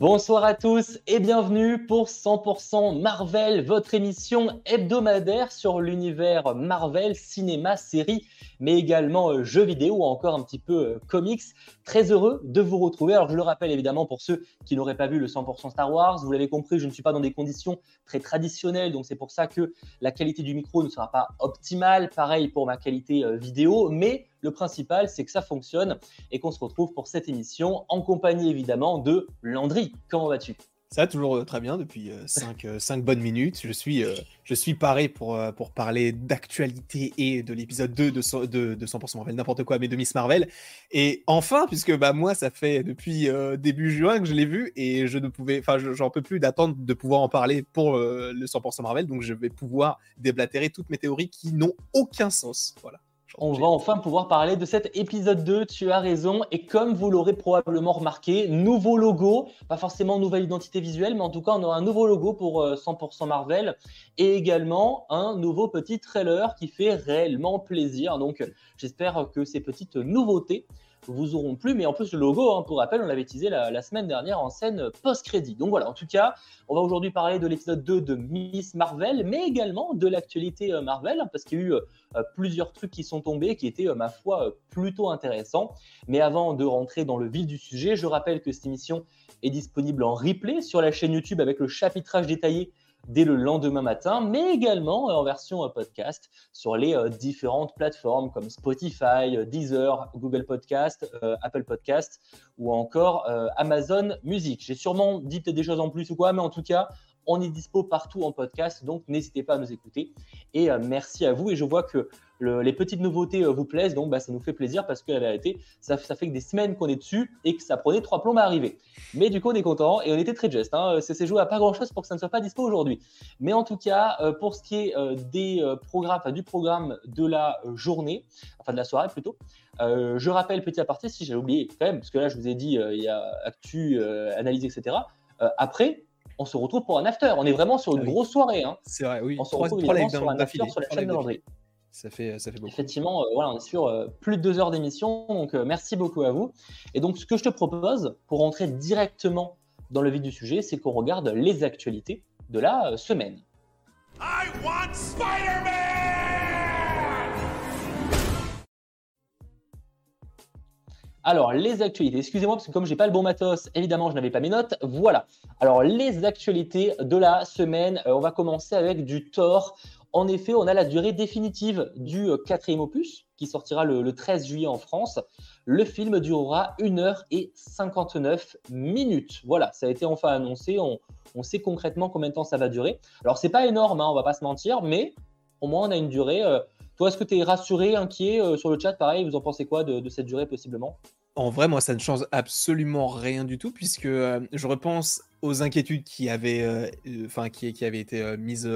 Bonsoir à tous et bienvenue pour 100% Marvel, votre émission hebdomadaire sur l'univers Marvel, cinéma, série, mais également euh, jeux vidéo ou encore un petit peu euh, comics. Très heureux de vous retrouver. Alors je le rappelle évidemment pour ceux qui n'auraient pas vu le 100% Star Wars, vous l'avez compris, je ne suis pas dans des conditions très traditionnelles, donc c'est pour ça que la qualité du micro ne sera pas optimale. Pareil pour ma qualité euh, vidéo, mais le principal, c'est que ça fonctionne et qu'on se retrouve pour cette émission en compagnie évidemment de Landry. Comment vas-tu? Ça, toujours euh, très bien depuis 5 euh, euh, bonnes minutes. Je suis, je suis paré pour, pour parler d'actualité et de l'épisode 2 de, de, de 100% Marvel, n'importe quoi, mais de Miss Marvel. Et enfin, puisque bah, moi, ça fait depuis début juin que je l'ai vu et je ne pouvais, enfin, j'en peux plus d'attendre de pouvoir en parler pour le 100% Marvel. Donc, je vais pouvoir déblatérer toutes mes théories qui n'ont aucun sens. Voilà. On va enfin pouvoir parler de cet épisode 2, tu as raison. Et comme vous l'aurez probablement remarqué, nouveau logo, pas forcément nouvelle identité visuelle, mais en tout cas, on aura un nouveau logo pour 100% euh, Marvel et également un nouveau petit trailer qui fait réellement plaisir. Donc, j'espère que ces petites nouveautés vous auront plu. Mais en plus, le logo, hein, pour rappel, on l'avait teasé la, semaine dernière en scène post-crédit. Donc voilà, en tout cas, on va aujourd'hui parler de l'épisode 2 de Miss Marvel, mais également de l'actualité euh, Marvel, parce qu'il y a eu euh, plusieurs trucs qui sont tombés qui étaient, euh, ma foi, plutôt intéressants. Mais avant de rentrer dans le vif du sujet, je rappelle que cette émission est disponible en replay sur la chaîne YouTube avec le chapitrage détaillé dès le lendemain matin, mais également euh, en version euh, podcast sur les euh, différentes plateformes comme Spotify, Deezer, Google Podcast, Apple Podcast ou encore Amazon Music. J'ai sûrement dit peut-être des choses en plus ou quoi, mais en tout cas, on est dispo partout en podcast, donc n'hésitez pas à nous écouter. Et merci à vous. Et je vois que les petites nouveautés euh, vous plaisent, donc bah, ça nous fait plaisir parce que ça, fait que des semaines qu'on est dessus et que ça prenait trois plombs à arriver. Mais du coup, on est content et on était très juste. Hein. C'est joué à pas grand chose pour que ça ne soit pas dispo aujourd'hui. Mais en tout cas, euh, pour ce qui est euh, des programmes, du programme de la journée, enfin de la soirée plutôt, je rappelle petit aparté, si j'ai oublié quand même, parce que là je vous ai dit, il y a actu, analyse, etc. après, on se retrouve pour un after. On est vraiment sur une ah grosse soirée. Hein. C'est vrai, oui. On se retrouve évidemment sur un after sur la chaîne de Landry. Ça fait, ça fait beaucoup. Effectivement, euh, voilà, on est sur euh, plus de deux heures d'émission, donc euh, merci beaucoup à vous. Et donc, ce que je te propose, pour rentrer directement dans le vif du sujet, c'est qu'on regarde les actualités de la semaine. I want Alors, les actualités, excusez-moi parce que comme j'ai pas le bon matos, évidemment, je n'avais pas mes notes. Voilà. Alors, les actualités de la semaine, on va commencer avec du Thor. En effet, on a la durée définitive du euh, quatrième opus qui sortira le, 13 juillet en France. Le film durera 1 heure et 59 minutes. Voilà, ça a été enfin annoncé. On, sait concrètement combien de temps ça va durer. Alors, c'est pas énorme, hein, on va pas se mentir, mais au moins on a une durée. Euh, toi, est-ce que tu es rassuré, inquiet euh, sur le chat Pareil, vous en pensez quoi de, cette durée possiblement? En vrai, moi, ça ne change absolument rien du tout, puisque je repense aux inquiétudes qui avaient, enfin, qui, avaient été mises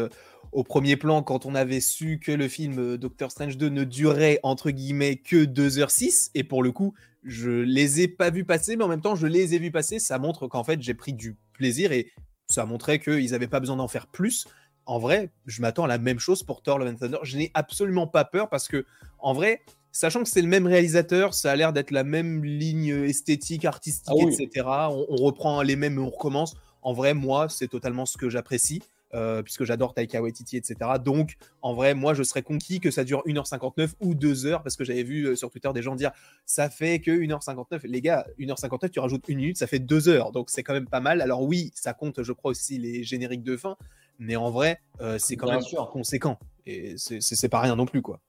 au premier plan quand on avait su que le film euh, Doctor Strange 2 ne durait entre guillemets que 2h06 et pour le coup je les ai pas vus passer mais en même temps je les ai vus passer. Ça montre qu'en fait j'ai pris du plaisir et ça montrait qu'ils n'avaient pas besoin d'en faire plus en vrai je m'attends à la même chose pour Thor Love and Thunder je n'ai absolument pas peur parce que en vrai sachant que c'est le même réalisateur ça a l'air d'être la même ligne esthétique artistique ah etc on, on reprend les mêmes on recommence en vrai moi c'est totalement ce que j'apprécie euh, puisque j'adore Taika Waititi, etc. Donc, en vrai, moi, je serais conquis que ça dure 1h59 ou 2h, parce que j'avais vu euh, sur Twitter des gens dire ça fait que 1h59. Les gars, 1h59, tu rajoutes une minute, ça fait 2 heures. Donc, c'est quand même pas mal. Alors, oui, ça compte, je crois, aussi les génériques de fin, mais en vrai, euh, c'est quand même conséquent. Et c'est pas rien non plus, quoi.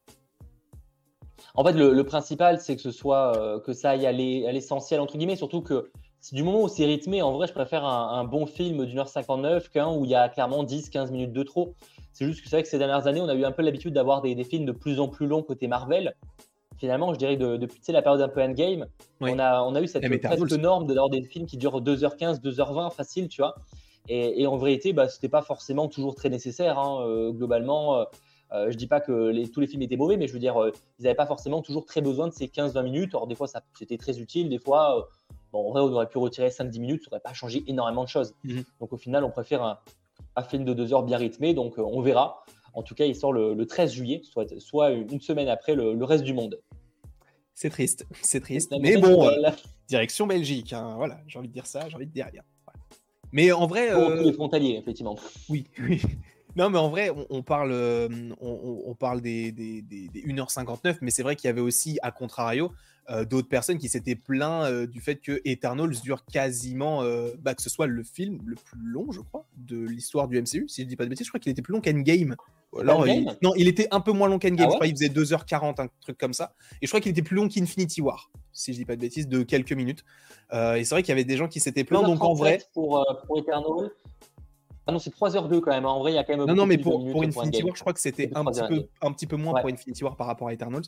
En fait, le, principal, c'est que ce soit que ça aille à l'essentiel, entre guillemets, surtout que du moment où c'est rythmé, en vrai, je préfère un, bon film d'une heure 59 qu'un où il y a clairement 10-15 minutes de trop. C'est juste que c'est vrai que ces dernières années, on a eu un peu l'habitude d'avoir des, films de plus en plus longs côté Marvel. Finalement, je dirais que depuis la période un peu endgame, on, a, on a eu cette eh, presque norme d'avoir des films qui durent 2h15, 2h20 facile, tu vois. Et, en vérité, bah, ce n'était pas forcément toujours très nécessaire. Hein. Euh, globalement, euh, euh, je ne dis pas que tous les films étaient mauvais, mais je veux dire, ils n'avaient pas forcément toujours très besoin de ces 15-20 minutes. Or, des fois, c'était très utile. Des fois, Bon, en vrai, on aurait pu retirer 5-10 minutes, ça n'aurait pas changé énormément de choses. Mhm. Donc au final, on préfère un, film de 2 heures bien rythmé, donc on verra. En tout cas, il sort le, 13 juillet, soit, soit, une semaine après le, reste du monde. C'est triste, c'est triste. Mais bon, euh, direction Belgique, hein. voilà, j'ai envie de dire ça, j'ai envie de dire rien. Mais en vrai. Pour les frontaliers, effectivement. Oui, oui. Non, mais en vrai, on, parle, on, parle des, des, 1h59, mais c'est vrai qu'il y avait aussi, à contrario, d'autres personnes qui s'étaient plaints du fait que Eternals dure quasiment, bah, que ce soit le film le plus long, je crois, de l'histoire du MCU. Si je dis pas de bêtises, je crois qu'il était plus long qu'Endgame. Alors, non, il était un peu moins long qu'Endgame. Ah je crois qu'il faisait 2h40, un truc comme ça. Et je crois qu'il était plus long qu'Infinity War, si je dis pas de bêtises, de quelques minutes. et c'est vrai qu'il y avait des gens qui s'étaient plaints. Donc en vrai. Pour, pour Eternals, ah non, c'est 3h02 quand même. Hein. En vrai, il y a quand même. Non, non, mais pour, pour Infinity War, je crois que c'était un, petit peu, un petit peu moins pour Infinity War par rapport à Eternals.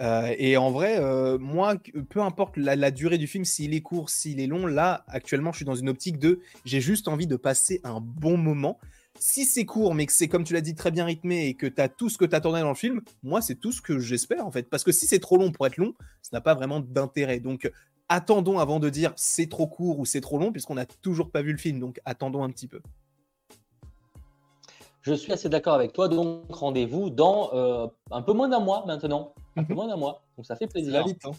Euh, et en vrai, euh, moi, peu importe la, durée du film, s'il est court, s'il est long, là, actuellement, je suis dans une optique de j'ai juste envie de passer un bon moment. Si c'est court, mais que c'est comme tu l'as dit très bien rythmé et que tu as tout ce que tu attendais dans le film, moi, c'est tout ce que j'espère en fait. Parce que si c'est trop long pour être long, ça n'a pas vraiment d'intérêt. Donc, attendons avant de dire c'est trop court ou c'est trop long, puisqu'on n'a toujours pas vu le film. Donc, attendons un petit peu. Je suis assez d'accord avec toi. Donc, rendez-vous dans euh, un peu moins d'un mois maintenant. Un peu mhm. moins d'un mois. Donc, ça fait plaisir. Ça vite, hein.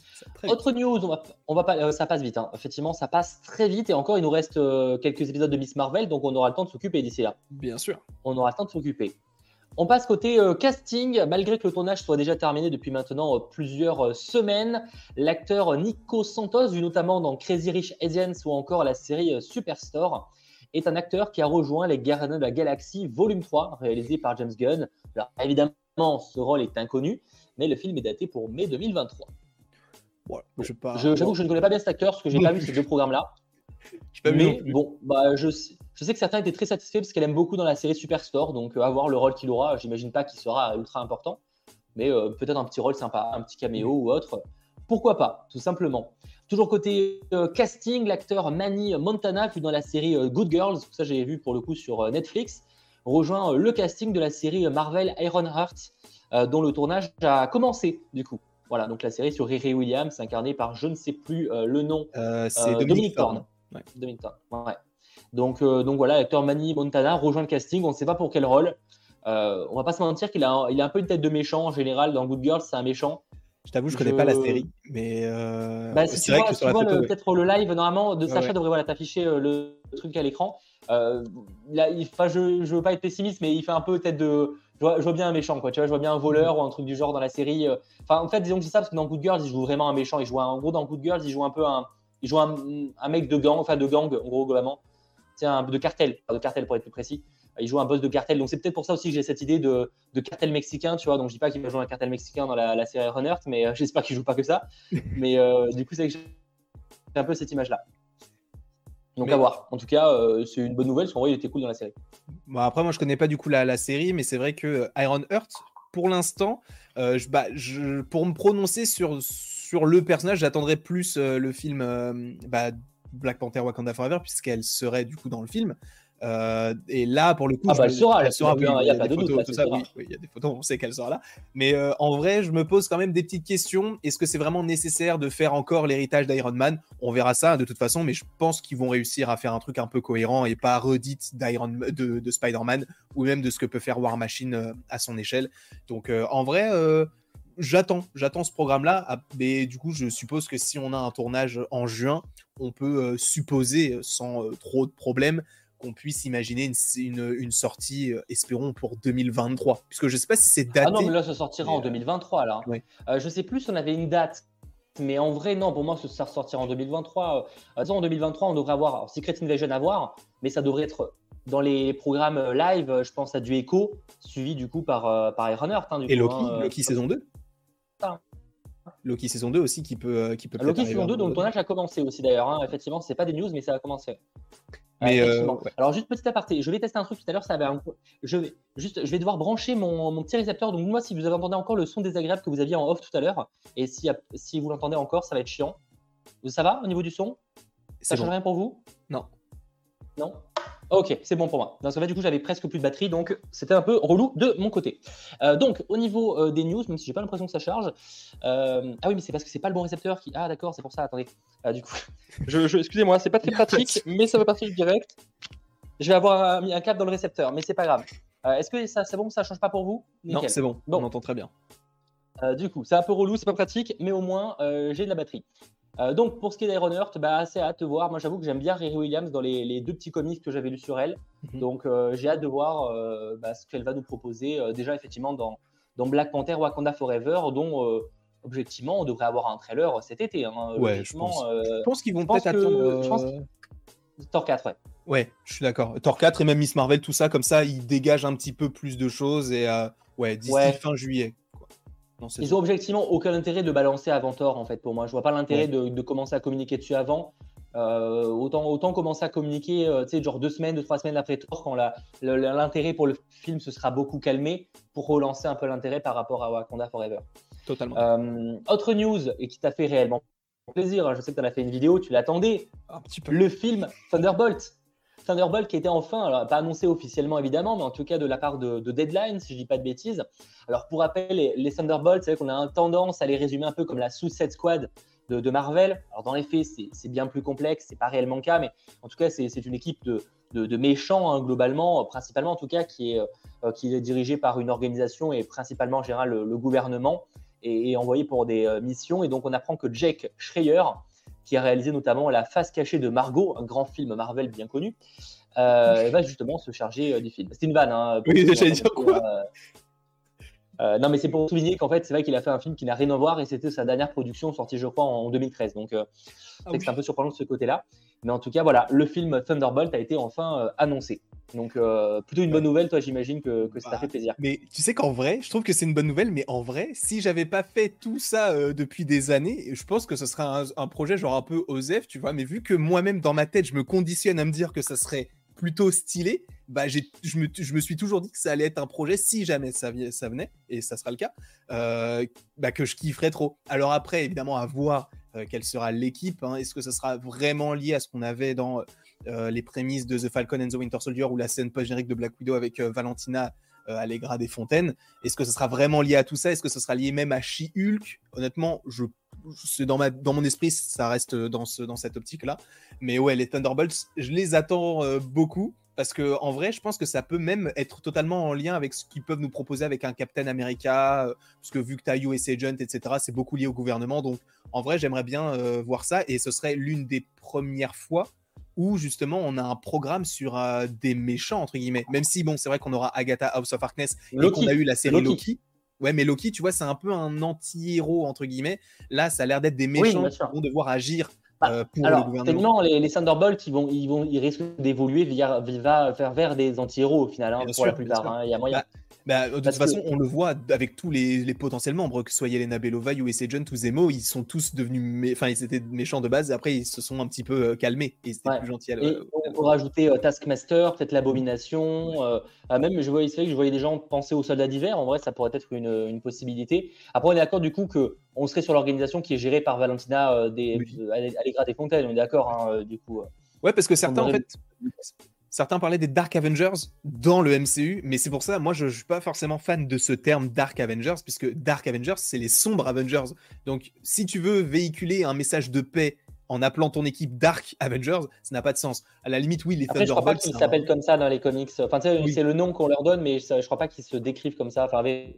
Autre news, on va, pas, euh, ça passe vite. Hein. Effectivement, ça passe très vite. Et encore, il nous reste euh, quelques épisodes de Miss Marvel. Donc, on aura le temps de s'occuper d'ici là. Bien sûr. On aura le temps de s'occuper. On passe côté casting. Malgré que le tournage soit déjà terminé depuis maintenant plusieurs semaines, l'acteur Nico Santos, vu notamment dans Crazy Rich Asians ou encore la série Superstore, est un acteur qui a rejoint les Gardiens de la Galaxie volume 3, réalisé par James Gunn. Alors évidemment, ce rôle est inconnu, mais le film est daté pour mai 2023. je J'avoue que je ne connais pas bien cet acteur parce que j'ai pas vu ces deux programmes-là. Mais bon, bah, je, sais, je sais que certains étaient très satisfaits parce qu'elle aime beaucoup dans la série Superstore, donc avoir euh, le rôle qu'il aura, j'imagine pas qu'il sera ultra important, mais euh, peut-être un petit rôle sympa, un petit caméo ou autre. Pourquoi pas, tout simplement. Toujours côté euh, casting, l'acteur Manny Montana, vu dans la série euh, Good Girls, ça j'ai vu pour le coup sur euh, Netflix, rejoint le casting de la série Marvel Iron Heart, dont le tournage a commencé du coup. Voilà, donc la série sur Riri Williams, incarnée par je ne sais plus le nom. c'est Dominique Thorne. Dominique Thorne, ouais. Donc, donc voilà, l'acteur Manny Montana rejoint le casting, on ne sait pas pour quel rôle. on va pas se mentir qu'il a, il a un peu une tête de méchant en général. Dans Good Girls, c'est un méchant. Je t'avoue, je, ne connais pas la série, mais euh... bah, si tu vois, peut-être le live, normalement, de Sacha devrait voilà, t'afficher euh, le truc à l'écran. Euh, il, je, je veux pas être pessimiste, mais il fait un peu tête de. Je vois, bien un méchant, quoi. Tu vois, je vois bien un voleur ou un truc du genre dans la série. Euh. Enfin, en fait, disons que c'est ça parce que dans Good Girls, il joue vraiment un méchant. Il joue en gros dans Good Girls, il joue un peu un, il joue un, un mec de gang, enfin de gang, en gros globalement. C'est un de cartel, de cartel pour être plus précis il joue un boss de cartel. Donc c'est peut-être pour ça aussi que j'ai cette idée de, cartel mexicain, tu vois. Donc je dis pas qu'il va jouer un cartel mexicain dans la, série Runner, mais euh, j'espère qu'il joue pas que ça. mais euh, du coup, c'est j'ai un peu cette image-là. Donc à voir. En tout cas, euh, c'est une bonne nouvelle parce qu'en vrai, il était cool dans la série. Bon, après, moi, je connais pas du coup la, série, mais c'est vrai que Iron Heart, pour l'instant, je, bah, je, pour me prononcer sur, sur le personnage, j'attendrai plus le film bah, Black Panther Wakanda Forever, puisqu'elle serait du coup dans le film. Euh, et là, pour le coup, ah bah, elle sera, elle sera, il y a, pas de doute. oui, il y a des photos, on sait qu'elle sera là. Mais euh, en vrai, je me pose quand même des petites questions. Est-ce que c'est vraiment nécessaire de faire encore l'héritage d'Iron Man? On verra ça de toute façon, mais je pense qu'ils vont réussir à faire un truc un peu cohérent et pas redite d'Iron de, de Spider-Man ou même de ce que peut faire War Machine euh, à son échelle. Donc, en vrai, j'attends, j'attends ce programme-là. Ah, mais du coup, je suppose que si on a un tournage en juin, on peut supposer sans trop de problèmes qu'on puisse imaginer une, une, sortie, euh, espérons, pour 2023. Puisque je ne sais pas si c'est daté. Ah non, mais là, ça sortira en 2023. Là. Euh, je ne sais plus si on avait une date. Mais en vrai, non, pour moi, ça sortira en 2023. Euh, en 2023, on devrait avoir Secret Invasion à voir, mais ça devrait être dans les programmes live, je pense à du Echo, suivi du coup par, par Iron Heart. Hein, Et Loki, hein, Loki saison 2 Loki saison 2 aussi qui peut qui peut Loki saison 2 dont le tournage a commencé aussi d'ailleurs hein. effectivement c'est pas des news mais ça a commencé euh, Alors juste petit aparté, je vais tester un truc tout à l'heure, ça avait un... je vais juste, je vais devoir brancher mon, mon, petit récepteur. Donc moi, si vous entendez encore le son désagréable que vous aviez en off tout à l'heure, et si, si vous l'entendez encore, ça va être chiant. Ça va au niveau du son? Ça change rien pour vous? Non. Non? Ok, c'est bon pour moi. Dans ce cas, du coup, j'avais presque plus de batterie, donc c'était un peu relou de mon côté. Euh, donc, au niveau euh, des news, même si j'ai pas l'impression que ça charge. Euh, ah oui, mais c'est parce que c'est pas le bon récepteur qui. Ah d'accord, c'est pour ça. Attendez. du coup, je, excusez-moi, c'est pas très pratique, mais ça va partir direct. Je vais avoir mis un câble dans le récepteur, mais c'est pas grave. Est-ce que ça, c'est bon, ça change pas pour vous? Non, c'est bon. bon. On entend très bien. du coup, c'est un peu relou, c'est pas pratique, mais au moins j'ai de la batterie. Euh, donc, pour ce qui est d'Ironheart, bah, assez hâte de voir. Moi, j'avoue que j'aime bien Riri Williams dans les, deux petits comics que j'avais lus sur elle. Mhm. Donc, euh, j'ai hâte de voir euh, bah, ce qu'elle va nous proposer. déjà, effectivement, dans, dans, Black Panther Wakanda Forever, dont, objectivement, on devrait avoir un trailer cet été. Hein, ouais, je pense, qu'ils vont peut-être attendre. Je pense... Thor 4, ouais. Ouais, je suis d'accord. Thor 4 et même Miss Marvel, tout ça, comme ça, ils dégagent un petit peu plus de choses. Et ouais, d'ici fin juillet. Ils ont objectivement aucun intérêt de balancer avant Thor, en fait, pour moi. Je vois pas l'intérêt de, commencer à communiquer dessus avant. Euh, autant, autant commencer à communiquer, euh, tu sais, genre deux semaines, deux, trois semaines après Thor, quand l'intérêt pour le film se sera beaucoup calmé, pour relancer un peu l'intérêt par rapport à Wakanda Forever. Totalement. Euh, autre news, et qui t'a fait réellement plaisir, hein, je sais que tu en as fait une vidéo, tu l'attendais. Un petit peu. Le film Thunderbolt. Thunderbolt qui était enfin, alors pas annoncé officiellement évidemment, mais en tout cas de la part de, Deadline, si je dis pas de bêtises. Alors pour rappel, les, Thunderbolts, c'est vrai qu'on a tendance à les résumer un peu comme la Suicide Squad de, Marvel. Alors dans les faits, c'est bien plus complexe, c'est pas réellement le cas, mais en tout cas, c'est une équipe de, méchants hein, globalement, principalement en tout cas, qui est, euh, qui est dirigée par une organisation et principalement en général le, gouvernement et, et, envoyée pour des euh, missions. Et donc on apprend que Jake Schreier, qui a réalisé notamment La face cachée de Margot, un grand film Marvel bien connu, euh, va justement se charger euh, du film. C'est une vanne. Hein, oui, j'allais dire quoi euh, non, mais c'est pour souligner qu'en fait, c'est vrai qu'il a fait un film qui n'a rien à voir et c'était sa dernière production sortie, je crois, en 2013. Donc, ah c'est un peu surprenant de ce côté-là. Mais en tout cas, voilà, le film Thunderbolt a été enfin annoncé. Donc, plutôt une bonne nouvelle, toi, j'imagine que, que ça t'a bah, fait plaisir. Mais tu sais qu'en vrai, je trouve que c'est une bonne nouvelle, mais en vrai, si j'avais pas fait tout ça depuis des années, je pense que ce serait un, un, projet genre un peu OSEF, tu vois. Mais vu que moi-même, dans ma tête, je me conditionne à me dire que ça serait plutôt stylé, bah, je, me, je me suis toujours dit que ça allait être un projet, si jamais ça, ça venait, et ça sera le cas, euh, bah, que je kifferais trop. Alors après, évidemment, à voir euh, quelle sera l'équipe. Hein. Est-ce que ça sera vraiment lié à ce qu'on avait dans euh, les prémices de The Falcon and the Winter Soldier ou la scène post-générique de Black Widow avec Valentina Allegra des Fontaines Est-ce que ça sera vraiment lié à tout ça? Est-ce que ça sera lié même à She-Hulk? Honnêtement, je c'est dans, ma, dans mon esprit, ça reste dans, ce, dans cette optique-là. Mais ouais, les Thunderbolts, je les attends beaucoup parce que en vrai, je pense que ça peut même être totalement en lien avec ce qu'ils peuvent nous proposer avec un Captain America, euh, parce que vu que tu as US Agent, etc., c'est beaucoup lié au gouvernement. Donc en vrai, j'aimerais bien euh, voir ça, et ce serait l'une des premières fois où justement on a un programme sur euh, des méchants, entre guillemets. Même si, bon, c'est vrai qu'on aura Agatha House of Harkness et qu'on a eu la série Loki. Ouais, mais Loki, tu vois, c'est un peu un anti-héros, entre guillemets. Là, ça a l'air d'être des méchants qui vont devoir agir bah, euh, alors, techniquement, les, les, Thunderbolts, ils, vont, ils, vont, ils risquent d'évoluer vers, vers, vers, des anti-héros au final, hein, pour la plupart. Hein, il y a moyen. Bah, bah, de toute façon, on le voit avec tous les, les, potentiels membres, que ce soit Yelena Belova, US Agent ou Zemo, ils sont tous devenus. Enfin, ils étaient méchants de base, après, ils se sont un petit peu euh, calmés et c'était plus gentil. et on peut rajouter euh, Taskmaster, peut-être l'Abomination. Euh, même, je voyais, que je voyais des gens penser aux soldats d'hiver. En vrai, ça pourrait être une, une possibilité. Après, on est d'accord du coup qu'on serait sur l'organisation qui est gérée par Valentina des, Allegra des Fontaines. On est d'accord, hein, du coup. Ouais, parce que certains, en fait, Certains parlaient des Dark Avengers dans le MCU, mais c'est pour ça, moi, je ne suis pas forcément fan de ce terme Dark Avengers, puisque Dark Avengers, c'est les sombres Avengers. Donc, si tu veux véhiculer un message de paix en appelant ton équipe Dark Avengers, ça n'a pas de sens. À la limite, oui, les Après. Je crois pas qu'ils s'appellent comme ça dans les comics. Enfin, c'est le nom qu'on leur donne, mais je crois pas qu'ils se décrivent comme ça. Enfin, avec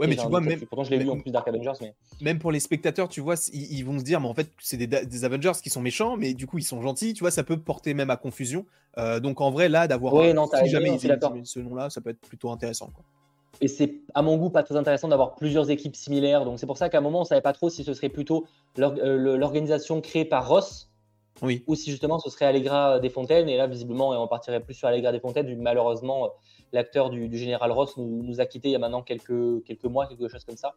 Ouais, mais tu vois, même. Pourtant, je l'ai vu en plus Dark Avengers. Mais... Même pour les spectateurs, tu vois, ils, vont se dire, mais en fait, c'est des, Avengers qui sont méchants, mais du coup, ils sont gentils. Tu vois, ça peut porter même à confusion. Euh, donc, en vrai, là, d'avoir. Ouais, non, si jamais ils ce nom-là, ça peut être plutôt intéressant. Quoi. Et c'est, à mon goût, pas très intéressant d'avoir plusieurs équipes similaires. Donc, c'est pour ça qu'à un moment, on savait pas trop si ce serait plutôt euh, l'organisation créée par Ross. Oui. Ou si justement ce serait Allegra des Fontaines. Et là, visiblement, on partirait plus sur Allegra des Fontaines, malheureusement l'acteur du, général Ross nous, a quittés il y a maintenant quelques, quelques mois, quelque chose comme ça.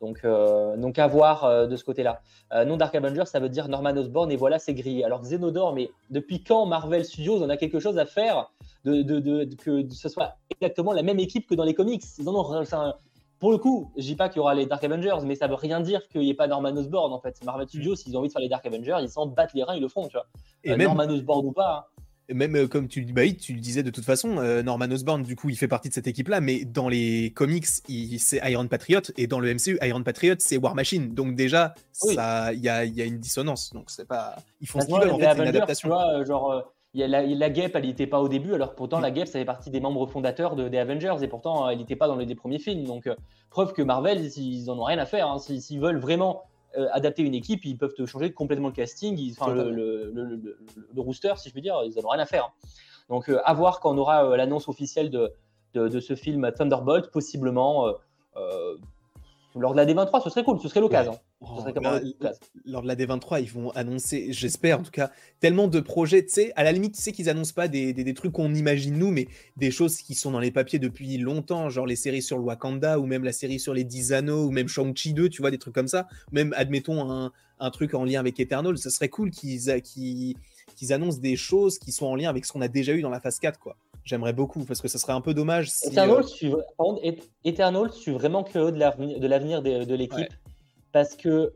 Donc, euh, donc à voir euh, de ce côté-là. Euh, non Dark Avenger, ça veut dire Norman Osborn et voilà, c'est grillé. Alors Xenodor, mais depuis quand Marvel Studios en a quelque chose à faire de, de, que ce soit exactement la même équipe que dans les comics? Ils en ont, Pour le coup, je dis pas qu'il y aura les Dark Avengers, mais ça veut rien dire qu'il n'y ait pas Norman Osborn en fait. Marvel Studios, s'ils ont envie de faire les Dark Avengers, ils s'en battent les reins, ils le font, tu vois. Et Norman Osborn ou pas. Hein même euh, comme tu, bah tu le disais de toute façon, euh, Norman Osborn, du coup, il fait partie de cette équipe-là, mais dans les comics, c'est Iron Patriot, et dans le MCU, Iron Patriot, c'est War Machine. Donc déjà, il y, a, y, a, une dissonance. Donc c'est pas, ils font ce qu'ils veulent en fait, une adaptation. Vois, genre, y a la, la Guêpe, elle n'était pas au début, alors pourtant la Guêpe, ça fait partie des membres fondateurs de, des Avengers, et pourtant elle n'était pas dans les des premiers films. Donc preuve que Marvel, ils, ils en ont rien à faire. Hein. S'ils veulent vraiment adapter une équipe, ils peuvent changer complètement le casting, ils, enfin, le, le, rooster, si je puis dire, ils n'en ont rien à faire. Hein. Donc, à voir quand on aura l'annonce officielle de, de, de, ce film Thunderbolt, possiblement lors de la D23, ce serait cool, ce serait l'occasion. Oh, bah, lors de la D23, ils vont annoncer, j'espère en tout cas, tellement de projets. Tu sais, à la limite, tu sais qu'ils annoncent pas des, des, trucs qu'on imagine nous, mais des choses qui sont dans les papiers depuis longtemps, genre les séries sur le Wakanda, ou même la série sur les 10 anneaux, ou même Shang-Chi 2, tu vois, des trucs comme ça. Même, admettons, un, un truc en lien avec Eternal, ce serait cool qu'ils qu'ils annoncent des choses qui sont en lien avec ce qu'on a déjà eu dans la phase 4, quoi j'aimerais beaucoup parce que ça serait un peu dommage. Si, Eternal, euh, je suis, vraiment curieux de l'avenir de, l'équipe? Parce que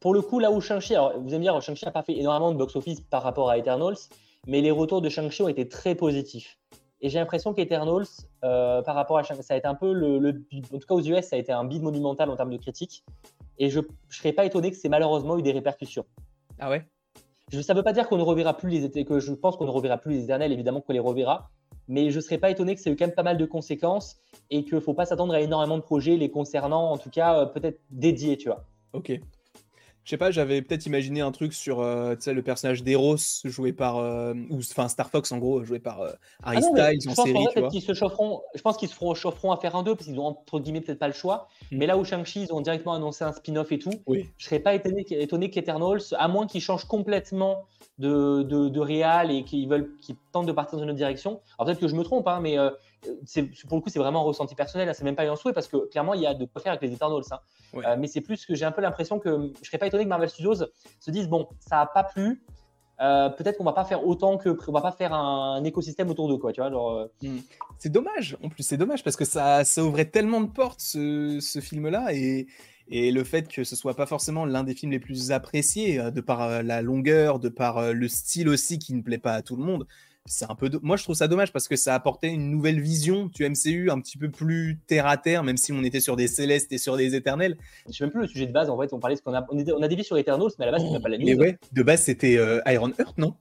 pour le coup, là où Shang-Chi, alors vous aimez dire, Shang-Chi n'a pas fait énormément de box-office par rapport à Eternals, mais les retours de Shang-Chi ont été très positifs. Et j'ai l'impression qu'Eternals, euh, par rapport à Shang-Chi, ça a été un peu le, En tout cas, aux US, ça a été un bid monumental en termes de critiques. Et je ne serais pas étonné que c'est malheureusement eu des répercussions. Ah ouais? Ça ne veut pas dire qu'on ne reverra plus les que je pense qu'on ne reverra plus les éternels, évidemment qu'on les reverra, mais je ne serais pas étonné que ça ait eu quand même pas mal de conséquences et qu'il ne faut pas s'attendre à énormément de projets les concernant, en tout cas euh, peut-être dédiés, tu vois. Ok je sais pas, j'avais peut-être imaginé un truc sur euh, le personnage d'Eros joué par, euh, ou enfin Star Fox en gros, joué par euh, Harry ah Styles en série. tu se chaufferont, je pense qu'ils se feront, chaufferont à faire un 2 parce qu'ils ont entre guillemets peut-être pas le choix. Hmm. Mais là où Shang-Chi, ils ont directement annoncé un spin-off et tout, oui. je serais pas étonné, étonné qu'Eternals, à moins qu'ils changent complètement de, de, de réal et qu'ils veulent qu'ils tentent de partir dans une autre direction. Alors peut-être que je me trompe, hein, mais pour le coup, c'est vraiment un ressenti personnel. C'est même pas un souhait parce que clairement, il y a de quoi faire avec les Eternals. Hein. Euh, mais c'est plus que j'ai un peu l'impression que je serais pas étonné que Marvel Studios se dise bon, ça a pas plu. Euh, peut-être qu'on va pas faire autant que on va pas faire un, écosystème autour de quoi tu vois euh. hmm. c'est dommage en plus c'est dommage parce que ça, ça ouvrait tellement de portes ce, ce film là et, et le fait que ce soit pas forcément l'un des films les plus appréciés de par la longueur de par le style aussi qui ne plaît pas à tout le monde c'est un peu. Moi, je trouve ça dommage parce que ça apportait une nouvelle vision du MCU un petit peu plus terre à terre, même si on était sur des célestes et sur des éternels. Je sais même plus le sujet de base. En fait, on parlait ce qu'on a. On, on a dévié sur Eternals, mais à la base, oh, pas la Mais ouais, de base, c'était euh, Iron Heart, non?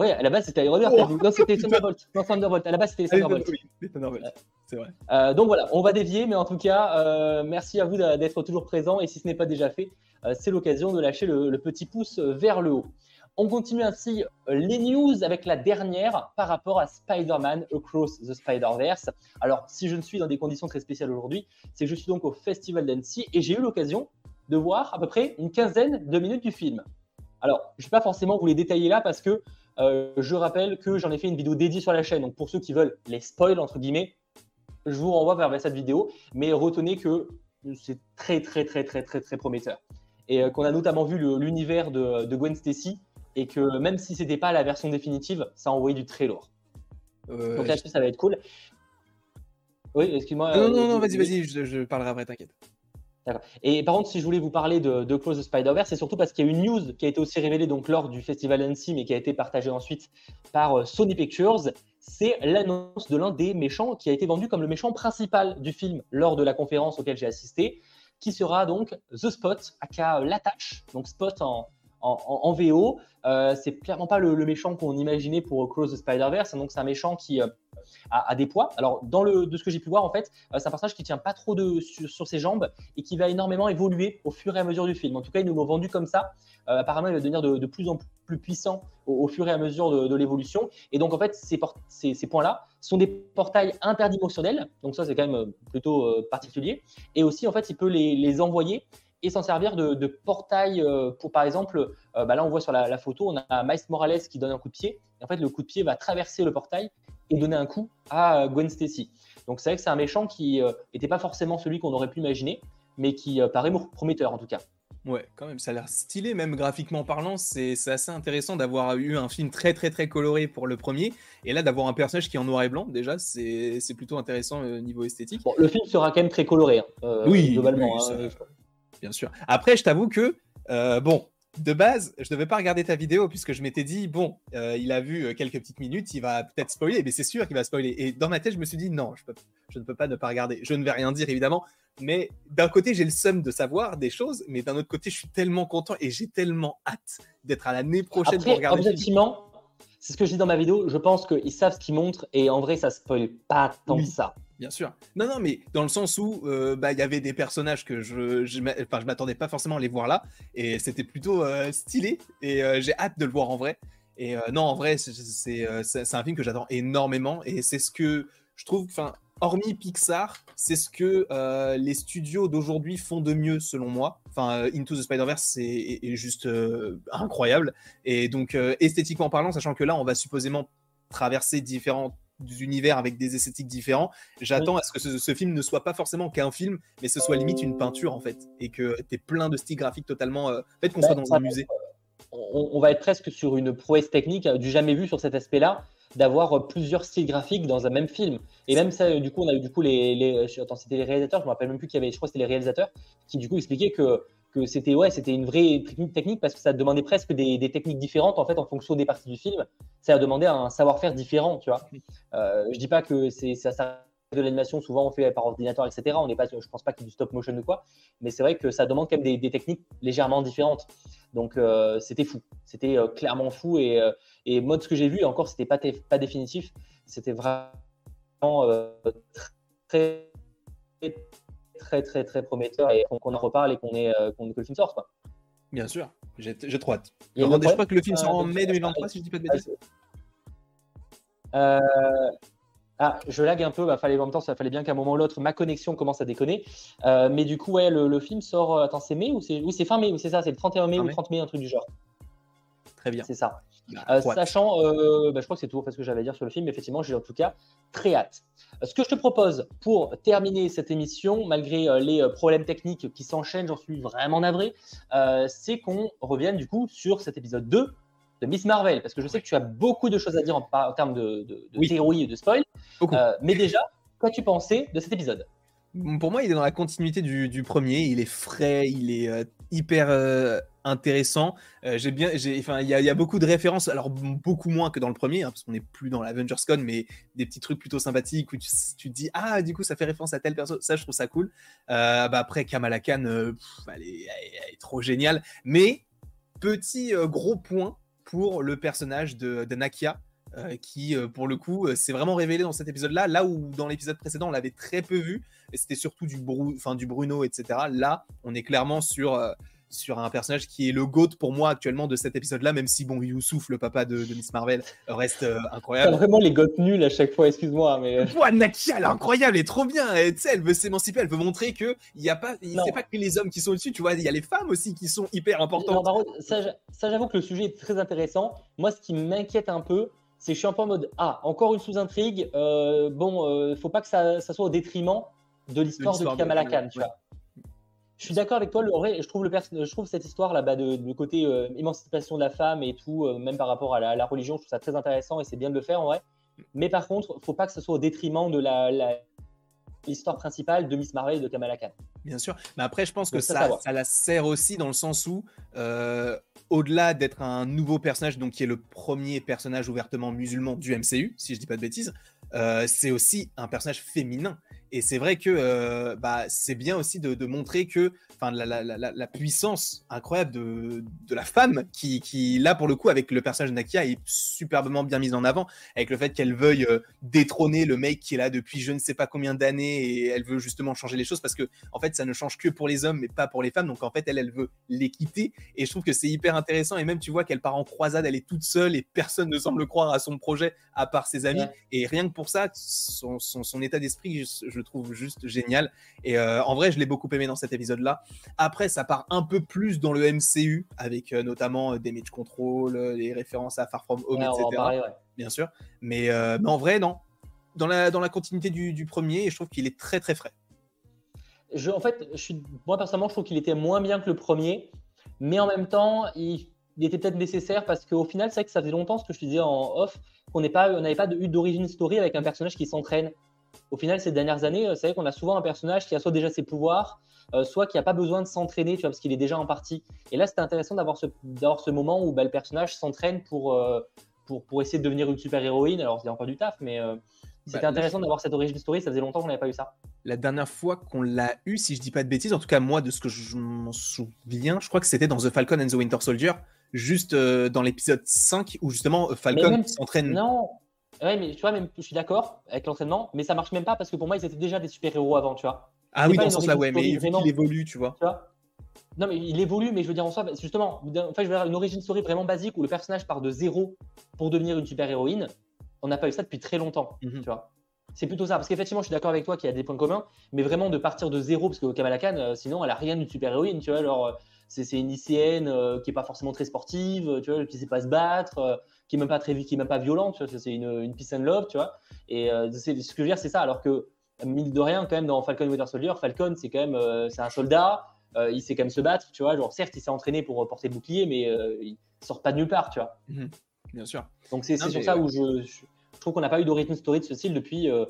Ouais, à la base, c'était Iron. Oh. Non, c'était Thunderbolt. Non, Thunderbolt. À la base, c'était Thunderbolt. Thunderbolt. C'est vrai. Euh, donc voilà, on va dévier, mais en tout cas, euh, merci à vous d'être toujours présent. Et si ce n'est pas déjà fait, c'est l'occasion de lâcher le petit pouce vers le haut. On continue ainsi euh, les news avec la dernière par rapport à Spider-Man Across the Spider-Verse. Alors, si je ne suis dans des conditions très spéciales aujourd'hui, c'est que je suis donc au Festival d'Annecy et j'ai eu l'occasion de voir à peu près une quinzaine de minutes du film. Alors, je ne vais pas forcément vous les détailler là parce que euh, je rappelle que j'en ai fait une vidéo dédiée sur la chaîne. Donc, pour ceux qui veulent les spoils, entre guillemets, je vous renvoie vers cette vidéo. Mais retenez que c'est très, très, très, très, très, très prometteur. Et euh, qu'on a notamment vu l'univers de, de Gwen Stacy et que même si c'était pas la version définitive, ça a envoyé du très lourd. Euh, Donc là-dessus, ça va être cool. Oui, excuse-moi. Non, non, non, vas-y, vas-y, je, parlerai après, t'inquiète. Et par contre, si je voulais vous parler de, de Close the Spider-Verse, c'est surtout parce qu'il y a une news qui a été aussi révélée donc lors du festival Annecy, mais qui a été partagée ensuite par euh, Sony Pictures. C'est l'annonce de l'un des méchants qui a été vendu comme le méchant principal du film lors de la conférence auquel j'ai assisté, qui sera donc The Spot, aka l'attache, donc Spot en, en, VO. Euh, c'est clairement pas le, méchant qu'on imaginait pour Close the Spider-Verse. Donc, c'est un méchant qui euh, a, des poids. Alors, dans le, de ce que j'ai pu voir, en fait, euh, c'est un personnage qui tient pas trop de, sur, ses jambes et qui va énormément évoluer au fur et à mesure du film. En tout cas, ils nous l'ont vendu comme ça. apparemment, il va devenir de, plus en plus puissant au, fur et à mesure de, l'évolution. Et donc, en fait, ces, points-là sont des portails interdimensionnels. Donc, ça, c'est quand même plutôt particulier. Et aussi, en fait, il peut les envoyer et s'en servir de, portail euh, pour, par exemple, euh, bah là on voit sur la, photo, on a Miles Morales qui donne un coup de pied. Et en fait, le coup de pied va traverser le portail et donner un coup à euh, Gwen Stacy. Donc c'est vrai que c'est un méchant qui n'était pas forcément celui qu'on aurait pu imaginer, mais qui paraît prometteur en tout cas. Ouais, quand même, ça a l'air stylé, même graphiquement parlant. C'est assez intéressant d'avoir eu un film très très très coloré pour le premier, et là d'avoir un personnage qui est en noir et blanc, déjà, c'est plutôt intéressant au niveau esthétique. Bon, le film sera quand même très coloré, hein, oui, globalement. Hein, bien sûr. Après, je t'avoue que, euh, bon, de base, je ne devais pas regarder ta vidéo puisque je m'étais dit, bon, euh, il a vu euh, quelques petites minutes, il va peut-être spoiler, mais c'est sûr qu'il va spoiler. Et dans ma tête, je me suis dit, non, je, je, ne peux pas ne pas regarder. Je ne vais rien dire, évidemment, mais d'un côté, j'ai le seum de savoir des choses, mais d'un autre côté, je suis tellement content et j'ai tellement hâte d'être à l'année prochaine pour regarder. Objectivement, c'est ce que je dis dans ma vidéo, je pense qu'ils savent ce qu'ils montrent et en vrai, ça spoil pas tant que ça. Bien sûr. Non, non, mais dans le sens où euh, bah, il y avait des personnages que je je, m'attendais pas forcément à les voir là, et c'était plutôt euh, stylé, et euh, j'ai hâte de le voir en vrai. Et non, en vrai, c'est un film que j'attends énormément, et c'est ce que je trouve, enfin, hormis Pixar, c'est ce que les studios d'aujourd'hui font de mieux, selon moi. Enfin, Into the Spider-Verse est, est, juste incroyable, et donc esthétiquement parlant, sachant que là, on va supposément traverser différentes univers avec des esthétiques différents. J'attends à ce que ce, film ne soit pas forcément qu'un film, mais ce soit limite une peinture en fait, et que tu aies plein de styles graphiques totalement. Euh, fait, qu'on soit dans un musée. On, va être presque sur une prouesse technique euh, du jamais vu sur cet aspect-là, d'avoir euh, plusieurs styles graphiques dans un même film. Et même ça, du coup, on a eu du coup les, les attends, c'était les réalisateurs, je me rappelle même plus qu'il y avait, je crois que c'était les réalisateurs qui du coup expliquaient que que c'était ouais, c'était une vraie technique, parce que ça demandait presque des, techniques différentes en fait en fonction des parties du film. Ça a demandé un savoir-faire différent, tu vois. Euh, je dis pas que c'est ça, ça de l'animation, souvent on fait par ordinateur, etc. On n'est pas, je pense pas qu'il y ait du stop motion ou quoi, mais c'est vrai que ça demande quand même des, techniques légèrement différentes. Donc euh, c'était fou, c'était euh, clairement fou et, euh, et moi ce que j'ai vu, encore c'était pas pas définitif, c'était vraiment très très très très prometteur et qu'on en reparle et qu'on est euh, que le film sorte quoi. Bien sûr, j'ai trop hâte. Je crois que le film sort en mai 2023 si je dis pas de bêtises. Euh, ah, je lag un peu, bah, fallait, en même temps, ça fallait bien qu'à un moment ou l'autre, ma connexion commence à déconner. Euh, mais du coup, ouais, le, film sort. Attends, c'est mai ou c'est. Oui, fin mai, c'est ça, c'est le 31 mai ou 30 mai, un truc du genre. Très bien. C'est ça. Euh, sachant, euh, bah, je crois que c'est tout ce que j'avais à dire sur le film. Effectivement, j'ai en tout cas très hâte. Euh, ce que je te propose pour terminer cette émission, malgré les problèmes techniques qui s'enchaînent, j'en suis vraiment navré, c'est qu'on revienne du coup sur cet épisode 2 de Miss Marvel, parce que je sais que tu as beaucoup de choses à dire en, termes de, de, théorie et de spoil. mais déjà, qu'as-tu pensé de cet épisode? Pour moi, il est dans la continuité du, premier. Il est frais, il est euh, hyper euh, intéressant. Euh, j'ai bien, enfin, il y, a beaucoup de références. Alors beaucoup moins que dans le premier, hein, parce qu'on n'est plus dans l'Avengers Con, mais des petits trucs plutôt sympathiques où tu, te dis ah du coup ça fait référence à telle personne. Ça, je trouve ça cool. bah après Kamala Khan, elle, est, trop géniale. Mais petit gros point pour le personnage de, de Nakia. Euh, qui, euh, pour le coup, euh, s'est vraiment révélé dans cet épisode-là, là où dans l'épisode précédent, on l'avait très peu vu, et c'était surtout du, enfin, du Bruno, etc. Là, on est clairement sur, sur un personnage qui est le GOAT pour moi actuellement de cet épisode-là, même si, bon, Youssouf, le papa de, Miss Marvel, reste incroyable. vraiment les GOAT nuls à chaque fois, excuse-moi, mais... Ouais, Nakia, elle est incroyable, elle est trop bien, elle, elle veut s'émanciper, elle veut montrer que il y a pas, que les hommes qui sont au-dessus, tu vois, il y a les femmes aussi qui sont hyper importantes. ça, ça j'avoue que le sujet est très intéressant. Moi, ce qui m'inquiète un peu, c'est je suis un peu en mode ah encore une sous-intrigue. Euh, bon, euh, faut pas que ça, soit au détriment de l'histoire de, Kamala Khan, tu vois. Je suis d'accord avec toi. Le, vrai, je trouve le je trouve cette histoire là-bas de, côté euh, émancipation de la femme et tout, euh, même par rapport à la, religion, je trouve ça très intéressant et c'est bien de le faire en vrai. Mais par contre, faut pas que ce soit au détriment de la, l'histoire principale de Miss Marvel et de Kamala Khan. Bien sûr, mais après je pense que ça, ça, la sert aussi dans le sens où au-delà d'être un nouveau personnage, donc qui est le premier personnage ouvertement musulman du MCU, si je dis pas de bêtises, euh, c'est aussi un personnage féminin. Et c'est vrai que euh, bah, c'est bien aussi de, montrer que la, la, la, la, puissance incroyable de, de la femme, qui, qui, là, pour le coup, avec le personnage de Nakia, est superbement bien mise en avant, avec le fait qu'elle veuille euh, détrôner le mec qui est là depuis je ne sais pas combien d'années, et elle veut justement changer les choses, parce que, en fait, ça ne change que pour les hommes, mais pas pour les femmes. Donc, en fait, elle, elle veut les quitter. Et je trouve que c'est hyper intéressant. Et même, tu vois qu'elle part en croisade, elle est toute seule, et personne ne semble croire à son projet, à part ses amis. Et rien que pour ça, son, son, son état d'esprit, je, je trouve juste génial. Et euh, en vrai, je l'ai beaucoup aimé dans cet épisode-là. Après, ça part un peu plus dans le MCU, avec euh, notamment euh, des Damage Control, les références à Far From Home, etc. Bien sûr. Mais, en vrai, non. Dans la, dans la continuité du, premier, je trouve qu'il est très très frais. Je, en fait, je suis, moi personnellement, je trouve qu'il était moins bien que le premier, mais en même temps, il, était peut-être nécessaire parce qu'au final, c'est vrai que ça faisait longtemps ce que je te disais en off, qu'on n'avait pas, pas eu d'origine story avec un personnage qui s'entraîne au final, ces dernières années, euh, c'est vrai qu'on a souvent un personnage qui a soit déjà ses pouvoirs, euh, soit qui n'a pas besoin de s'entraîner, tu vois, parce qu'il est déjà en partie. Et là, c'était intéressant d'avoir ce, ce moment où bah, le personnage s'entraîne pour, euh, pour, pour, essayer de devenir une super-héroïne. Alors, il y a encore du taf, mais c'était bah, intéressant d'avoir cette origine story. Ça faisait longtemps qu'on n'avait pas eu ça. La dernière fois qu'on l'a eu, si je dis pas de bêtises, en tout cas, moi, de ce que je m'en souviens, je crois que c'était dans The Falcon and the Winter Soldier, juste dans l'épisode 5, où justement Falcon s'entraîne. Non, Ouais, mais tu vois, même, je suis d'accord avec l'entraînement, mais ça marche même pas parce que pour moi, ils étaient déjà des super-héros avant, tu vois. Ah oui, dans ce sens-là, ouais, mais il évolue, tu vois. Tu vois non, mais il évolue, mais je veux dire en soi, justement, en fait, je veux dire, une origin story vraiment basique où le personnage part de zéro pour devenir une super-héroïne. On n'a pas eu ça depuis très longtemps, mhm. tu vois. C'est plutôt ça, parce qu'effectivement, je suis d'accord avec toi qu'il y a des points communs, mais vraiment de partir de zéro, parce que Kamala Khan, euh, sinon, elle a rien d'une super-héroïne, tu vois. Alors, euh, c'est une lycéenne euh, qui est pas forcément très sportive, tu vois, qui sait pas se battre, qui est même pas très, qui est même pas violente, tu vois. C'est une, une peace and love, tu vois. Et ce que je veux dire, c'est ça. Alors que mine de rien, quand même, dans Falcon Winter Soldier, Falcon, c'est quand même, c'est un soldat. Euh, il sait quand même se battre, tu vois. Genre, certes, il s'est entraîné pour porter le bouclier, mais euh, il sort pas de nulle part, tu vois. Mhm. bien sûr. Donc, c'est sur ça où je, trouve qu'on n'a pas eu d'origin story de ce style depuis, euh,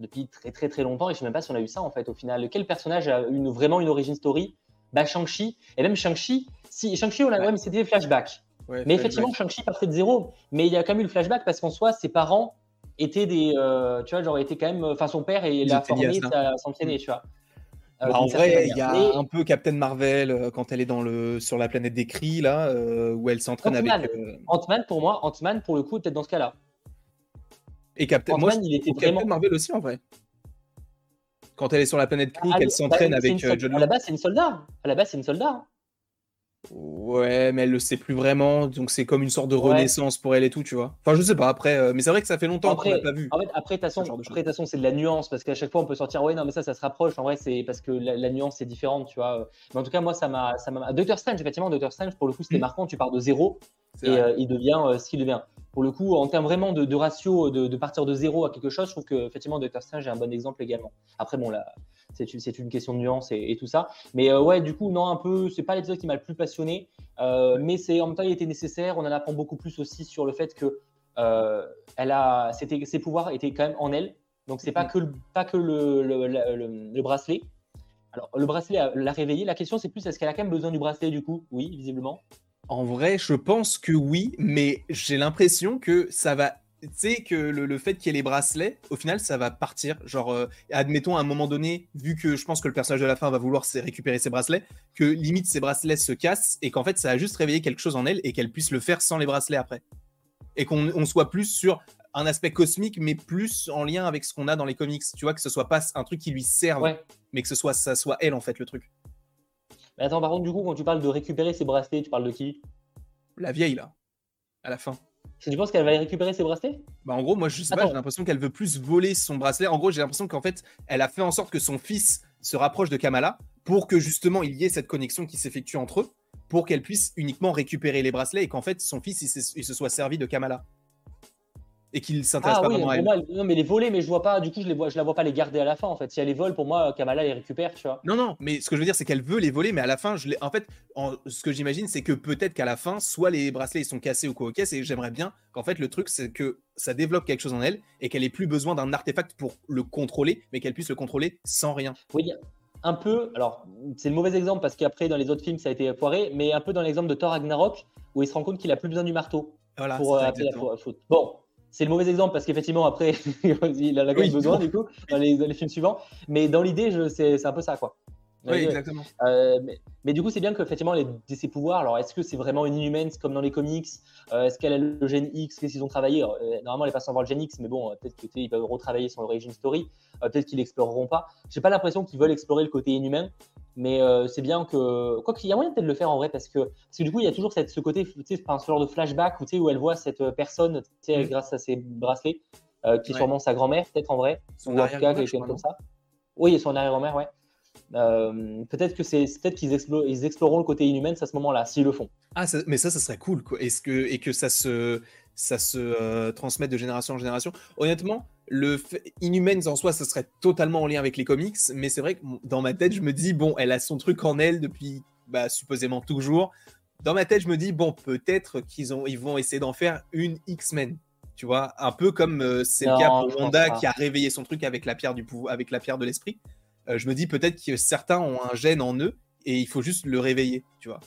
depuis très, très, très longtemps. Et je sais même pas si on a eu ça, en fait, au final. Quel personnage a une, vraiment une origin story? Bah, Shang-Chi. Et même Shang-Chi, si, Shang-Chi, on a, ouais. mais c'était des flashbacks. Mais effectivement, Shang-Chi partait de zéro. Mais il y a quand même eu le flashback parce qu'en soi, ses parents étaient des. tu vois, genre, étaient quand même. Enfin, son père, et l'a formé à s'entraîner, tu vois. Euh, bah, en vrai, il y a un peu Captain Marvel euh, quand elle est dans le, sur la planète des cris, là, euh, où elle s'entraîne avec. Ant-Man, pour moi, Ant-Man, pour le coup, peut-être dans ce cas-là. Et Captain, moi, il était Captain Marvel aussi, en vrai. Quand elle est sur la planète Kree, ah, qu'elle s'entraîne avec John À la base, c'est une soldat. À la base, c'est une soldat. Ouais, mais elle le sait plus vraiment, donc c'est comme une sorte de renaissance pour elle et tout, tu vois. Enfin, je sais pas, après, euh, mais c'est vrai que ça fait longtemps qu'on l'a pas vu. En fait, après, de toute façon, c'est de la nuance, parce qu'à chaque fois, on peut sortir, ouais, non, mais ça, ça se rapproche. En vrai, c'est parce que la, nuance est différente, tu vois. Mais en tout cas, moi, ça m'a. Doctor Strange, effectivement, Doctor Strange, pour le coup, c'était mm. marquant, tu pars de zéro et euh, il devient euh, ce qu'il devient. Pour le coup, en termes vraiment de, ratio, de, partir de zéro à quelque chose, je trouve que, effectivement, Doctor Strange est un bon exemple également. Après, bon, là c'est une, question de nuance et, tout ça. Mais euh, ouais, du coup, non, un peu, c'est pas l'épisode qui m'a le plus passionné, euh, mais c'est en même temps, il était nécessaire. On en apprend beaucoup plus aussi sur le fait que euh, elle a, ses pouvoirs étaient quand même en elle. Donc c'est pas mm. que, pas que le, le, bracelet. Alors le bracelet l'a réveillé. La question c'est plus est-ce qu'elle a quand même besoin du bracelet du coup? Oui, visiblement. En vrai, je pense que oui, mais j'ai l'impression que ça va tu sais que le, fait qu'il y ait les bracelets, au final, ça va partir. Genre, euh, admettons à un moment donné, vu que je pense que le personnage de la fin va vouloir récupérer ses bracelets, que limite ses bracelets se cassent et qu'en fait, ça a juste réveillé quelque chose en elle et qu'elle puisse le faire sans les bracelets après. Et qu'on soit plus sur un aspect cosmique, mais plus en lien avec ce qu'on a dans les comics. Tu vois, que ce soit pas un truc qui lui serve, mais que ce soit ça soit elle en fait le truc. Mais attends, par contre, du coup, quand tu parles de récupérer ses bracelets, tu parles de qui? La vieille là, à la fin. Tu penses qu'elle va récupérer ses bracelets? Bah en gros, moi je sais pas, j'ai l'impression qu'elle veut plus voler son bracelet. En gros, j'ai l'impression qu'en fait, elle a fait en sorte que son fils se rapproche de Kamala pour que justement il y ait cette connexion qui s'effectue entre eux, pour qu'elle puisse uniquement récupérer les bracelets et qu'en fait son fils il, se soit servi de Kamala et qu'il s'intéresse ah pas vraiment à elle. non, mais les voler, mais je vois pas, du coup, je, les vois, je la vois pas les garder à la fin en fait. Si elle les vole, pour moi, Kamala les récupère, tu vois. Non, non, mais ce que je veux dire, c'est qu'elle veut les voler, mais à la fin, je en fait, ce que j'imagine, c'est que peut-être qu'à la fin, soit les bracelets ils sont cassés ou quoi, ok, et j'aimerais bien qu'en fait, le truc, c'est que ça développe quelque chose en elle et qu'elle ait plus besoin d'un artefact pour le contrôler, mais qu'elle puisse le contrôler sans rien. Oui, un peu, alors c'est le mauvais exemple parce qu'après dans les autres films ça a été foiré, mais un peu dans l'exemple de Thor Ragnarok où il se rend compte qu'il a plus besoin du marteau pour euh, appeler la faute. Bon, c'est le mauvais exemple parce qu'effectivement, après, il a la besoin du coup dans les, films suivants. Mais dans l'idée, c'est un peu ça, quoi. Oui, exactement. Euh, mais, du coup, c'est bien qu'effectivement, elle ait ses pouvoirs. Alors, est-ce que c'est vraiment une inhumaine comme dans les comics euh, Est-ce qu'elle a le gène X Qu'est-ce qu'ils ont travaillé? Euh, Normalement, elle n'est pas sans le gène X, mais bon, peut-être qu'ils peuvent retravailler son origin story. peut-être qu'ils l'exploreront pas. J'ai pas l'impression qu'ils veulent explorer le côté inhumain. Mais c'est bien que. Quoi qu'il y a moyen peut-être de le faire en vrai, parce que, parce que du coup, il y a toujours cette, ce côté, tu sais, ce genre de flashback où, tu sais, où elle voit cette personne tu sais, mm. grâce à ses bracelets, qui est sûrement sa grand-mère, peut-être en vrai. Son arrière-grand-mère. comme ça. Oui, son arrière-grand-mère, ouais. Euh, peut-être que c'est peut-être qu'ils ils exploreront le côté inhumain à ce moment-là, s'ils le font. Ah, mais ça, ça serait cool, quoi. Est-ce que et que ça se ça se euh, transmette de génération en génération. Honnêtement, le Inhumans en soi, ça serait totalement en lien avec les comics, mais c'est vrai que dans ma tête, je me dis bon, elle a son truc en elle depuis bah, supposément toujours. Dans ma tête, je me dis bon, peut-être qu'ils ont ils vont essayer d'en faire une X-Men. Tu vois, un peu comme euh, c'est le cas pour Wanda qui a réveillé son truc avec la pierre du pouvoir, avec la pierre de l'esprit. Euh, je me dis peut-être que certains ont un gène en eux et il faut juste le réveiller, tu vois.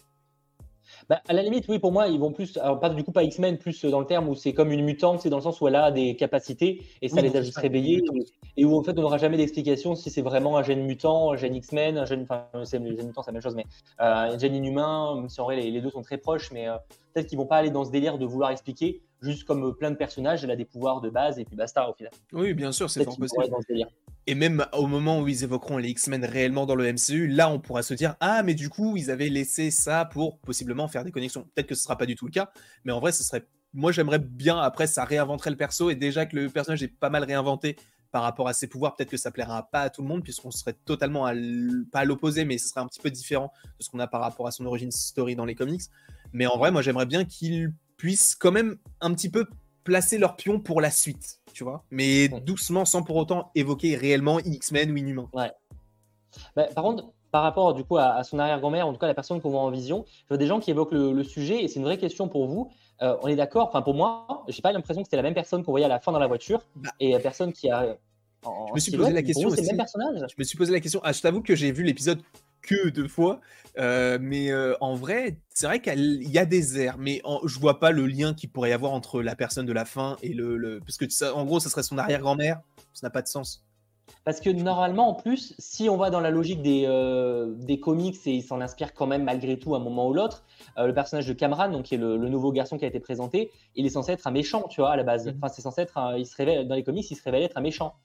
Bah, à la limite, oui, pour moi, ils vont plus, alors pas du coup pas X-Men, plus dans le terme où c'est comme une mutante, c'est dans le sens où elle a des capacités et ça les a juste réveillés et, où en fait on n'aura jamais d'explication si c'est vraiment un gène mutant, un gène X-Men, un gène, enfin, c'est les gènes mutants, c'est la même chose, mais euh, un gène inhumain, même si en vrai les, deux sont très proches, mais euh, peut-être qu'ils vont pas aller dans ce délire de vouloir expliquer. Juste comme plein de personnages, elle a des pouvoirs de base et puis basta au final. Oui, bien sûr, c'est fort possible. Et même au moment où ils évoqueront les X-Men réellement dans le MCU, là on pourra se dire Ah, mais du coup, ils avaient laissé ça pour possiblement faire des connexions. Peut-être que ce sera pas du tout le cas, mais en vrai, ce serait. Moi, j'aimerais bien, après, ça réinventerait le perso, et déjà que le personnage est pas mal réinventé par rapport à ses pouvoirs, peut-être que ça plaira pas à tout le monde, puisqu'on serait totalement, pas à l'opposé, mais ce serait un petit peu différent de ce qu'on a par rapport à son origin story dans les comics. Mais en vrai, moi, j'aimerais bien qu'il puisse quand même un petit peu placer leur pion pour la suite, tu vois. Mais doucement, sans pour autant évoquer réellement X-Men ou Inhumain. Ouais. Bah, par contre, par rapport du coup à, son arrière-grand-mère, en tout cas la personne qu'on voit en vision, je vois des gens qui évoquent le, sujet et c'est une vraie question pour vous. Euh, on est d'accord, enfin pour moi, j'ai pas l'impression que c'était la même personne qu'on voyait à la fin dans la voiture bah. et la personne qui a. je me suis posé la question. Le même personnage. Je me suis posé la question. Ah, je t'avoue que j'ai vu l'épisode que deux fois. Euh, mais euh, en vrai, c'est vrai qu'il y a des airs, mais je vois pas le lien qu'il pourrait y avoir entre la personne de la fin et le. Parce que ça, en gros, ça serait son arrière-grand-mère. Ça n'a pas de sens. Parce que normalement, en plus, si on va dans la logique des, euh, des comics et il s'en inspire quand même malgré tout un moment ou l'autre, le personnage de Cameron, donc qui est le, nouveau garçon qui a été présenté, il est censé être un méchant, tu vois, à la base. Mmh. Enfin, c'est censé être, il se révèle dans les comics, il se révèle être un méchant.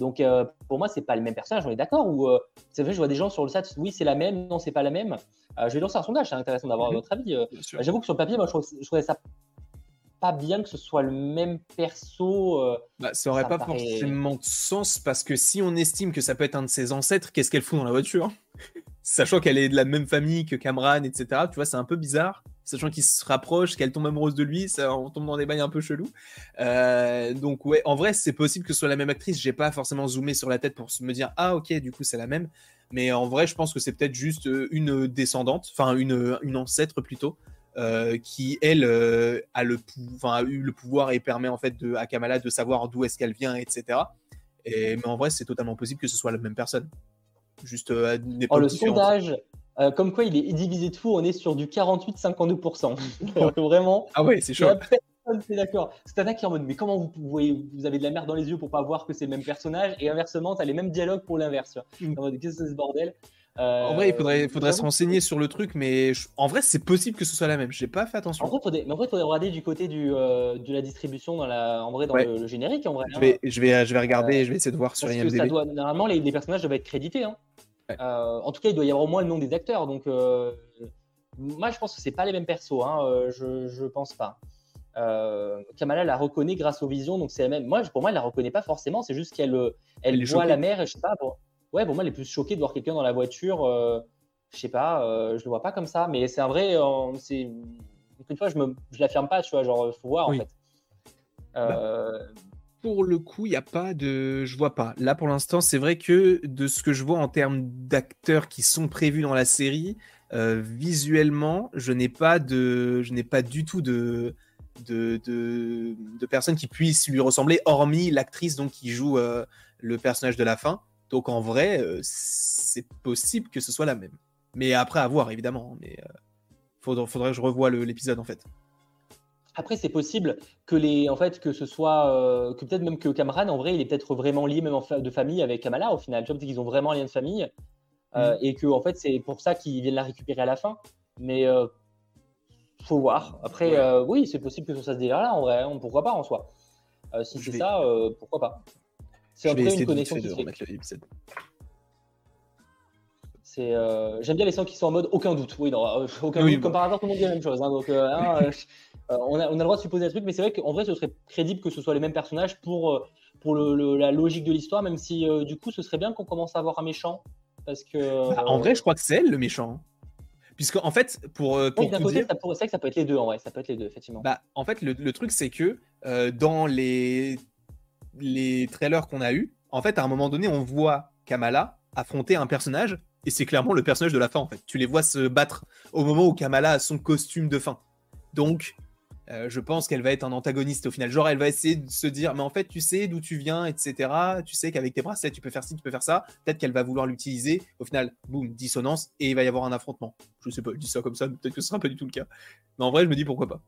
Donc euh, pour moi, c'est pas le même personnage, on est d'accord Ou euh, c'est vrai, je vois des gens sur le site, oui, c'est la même, non, c'est pas la même. Euh, je vais lancer un sondage, c'est intéressant d'avoir mhm. votre avis. J'avoue que sur le papier, moi, je, trouvais, ça pas bien que ce soit le même perso. Bah, ça aurait pas forcément de sens parce que si on estime que ça peut être un de ses ancêtres, qu'est-ce qu'elle fout dans la voiture? Sachant qu'elle est de la même famille que Cameron, etc. Tu vois, c'est un peu bizarre sachant qu'il se rapproche, qu'elle tombe amoureuse de lui, ça, on tombe dans des bails un peu chelous. Euh, donc ouais, en vrai, c'est possible que ce soit la même actrice. J'ai pas forcément zoomé sur la tête pour me dire ah ok, du coup c'est la même. Mais en vrai, je pense que c'est peut-être juste euh, une descendante, enfin une, une ancêtre plutôt, euh, qui elle a le a eu le pouvoir et permet en fait de, à Kamala de savoir d'où est-ce qu'elle vient, etc. Et, mais en vrai, c'est totalement possible que ce soit la même personne. Juste euh, oh, le sondage euh, comme quoi il est divisé de fou, on est sur du 48-52%. vraiment. Ah ouais, c'est chaud. Personne c'est d'accord. C'est un qui est en mode, mais comment vous pouvez, vous avez de la merde dans les yeux pour pas voir que c'est le même personnage Et inversement, tu as les mêmes dialogues pour l'inverse. Mm. Qu'est-ce que c'est ce bordel? En vrai, il faudrait, faudrait se renseigner sur le truc, mais en vrai, c'est possible que ce soit la même. J'ai pas fait attention. En vrai, faudrait, mais en vrai, il faudrait regarder du côté du, euh, de la distribution dans la, en vrai, dans le, générique. En vrai, je, vais, je, vais, je vais regarder, euh, je vais essayer de voir sur IMDb. Doit, normalement, les, les, personnages doivent être crédités. Hein. Euh, en tout cas, il doit y avoir au moins le nom des acteurs. Donc, euh, moi, je pense que c'est pas les mêmes persos. Hein, euh, je, je pense pas. Kamala la reconnaît grâce aux visions, donc c'est la même. Moi, pour moi, elle la reconnaît pas forcément. C'est juste qu'elle elle voit la mer. Et je sais pas. Ouais, pour moi, elle est plus choquée de voir quelqu'un dans la voiture. je sais pas. je le vois pas comme ça. Mais c'est un vrai. c'est une fois, je me, je l'affirme pas. Tu vois, genre, faut voir en fait. Bah, pour le coup, il n'y a pas de. Je vois pas. Là, pour l'instant, c'est vrai que de ce que je vois en termes d'acteurs qui sont prévus dans la série, euh, visuellement, je n'ai pas de. Je n'ai pas du tout de. De, personnes qui puissent lui ressembler, hormis l'actrice donc qui joue euh, le personnage de la fin. Donc en vrai, euh, c'est possible que ce soit la même. Mais après, à voir, évidemment. Mais faudrait, faudrait que je revoie l'épisode en fait. Après, c'est possible que les, en fait, que ce soit, euh, que peut-être même que Cameron, en vrai, il est peut-être vraiment lié même en de famille avec Kamala au final. Tu vois, qu'ils ont vraiment un lien de famille euh, mm. et que en fait, c'est pour ça qu'ils viennent la récupérer à la fin. Mais euh, faut voir. Après, euh, oui, c'est possible que ce soit ce délire-là en vrai. Hein, pourquoi pas en soi. si c'est ça, pourquoi pas. C'est un peu une connexion qui j'aime bien les sons qui sont en mode aucun doute. Oui, non, aucun doute. Comme par hasard, tout le monde dit la même chose. Hein, donc, hein, Euh, on, a, on, a, le droit de supposer un truc, mais c'est vrai qu'en vrai, ce serait crédible que ce soit les mêmes personnages pour, euh, pour le, la logique de l'histoire, même si euh, du coup, ce serait bien qu'on commence à avoir un méchant. Parce que. Bah, en vrai, je crois que c'est elle le méchant. Puisque, en fait, pour. pour d'un côté, vrai que ça peut être les deux, en vrai. Ça peut être les deux, effectivement. Bah, en fait, le, le truc, c'est que dans les, les trailers qu'on a eu, en fait, à un moment donné, on voit Kamala affronter un personnage, et c'est clairement le personnage de la fin, en fait. Tu les vois se battre au moment où Kamala a son costume de fin. Donc, euh, je pense qu'elle va être un antagoniste au final. Genre, elle va essayer de se dire, mais en fait, tu sais d'où tu viens, etc. Tu sais qu'avec tes bracelets, tu peux faire ci, tu peux faire ça. Peut-être qu'elle va vouloir l'utiliser. Au final, boum, dissonance, et il va y avoir un affrontement. Je sais pas, je dis ça comme ça, peut-être que ce sera pas du tout le cas. Mais en vrai, je me dis pourquoi pas.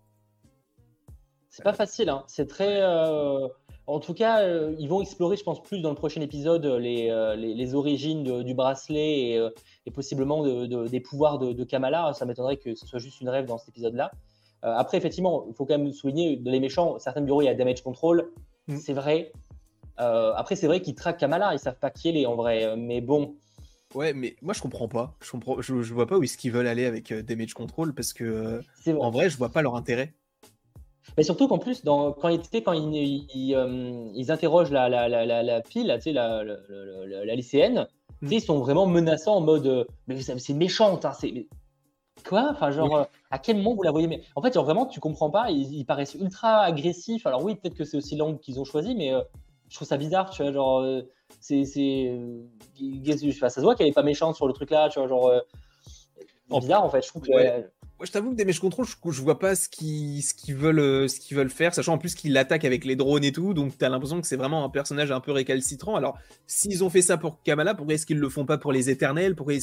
C'est pas facile, hein. c'est très. Euh, en tout cas, euh, ils vont explorer, je pense, plus dans le prochain épisode les, les, origines du bracelet et, possiblement des pouvoirs de Kamala. Ça m'étonnerait que ce soit juste une rêve dans cet épisode-là. Après, effectivement, il faut quand même souligner, dans les méchants, certains bureaux, il y a damage control, mm. c'est vrai. après, c'est vrai qu'ils traquent Kamala, ils savent pas qui elle est en vrai, mais bon. Ouais, mais moi je comprends pas. Je comprends, je, vois pas où est-ce qu'ils veulent aller avec Damage Control parce que en vrai, je vois pas leur intérêt. Mais surtout qu'en plus, dans, quand, ils, quand ils, ils, interrogent la, la, la, la, fille, la, lycéenne, mm. ils sont vraiment menaçants en mode Mais c'est méchante, hein, c'est. Quoi? Enfin, genre, à quel moment vous la voyez? Mais... En fait, genre, vraiment, tu comprends pas. Ils, paraissent ultra agressifs. Alors, oui, peut-être que c'est aussi l'angle qu'ils ont choisi, mais je trouve ça bizarre, tu vois. Genre, c'est. ça se voit qu'elle est pas méchante sur le truc là, tu vois. Genre, bizarre, en fait. Je trouve que. Moi, je t'avoue que Damage Control, je, je vois pas ce qu'ils ce veulent, euh, ce qu'ils veulent faire, sachant en plus qu'ils l'attaquent avec les drones et tout, donc t'as l'impression que c'est vraiment un personnage un peu récalcitrant. Alors, s'ils ont fait ça pour Kamala, pourquoi est-ce qu'ils le font pas pour les Éternels? Pourquoi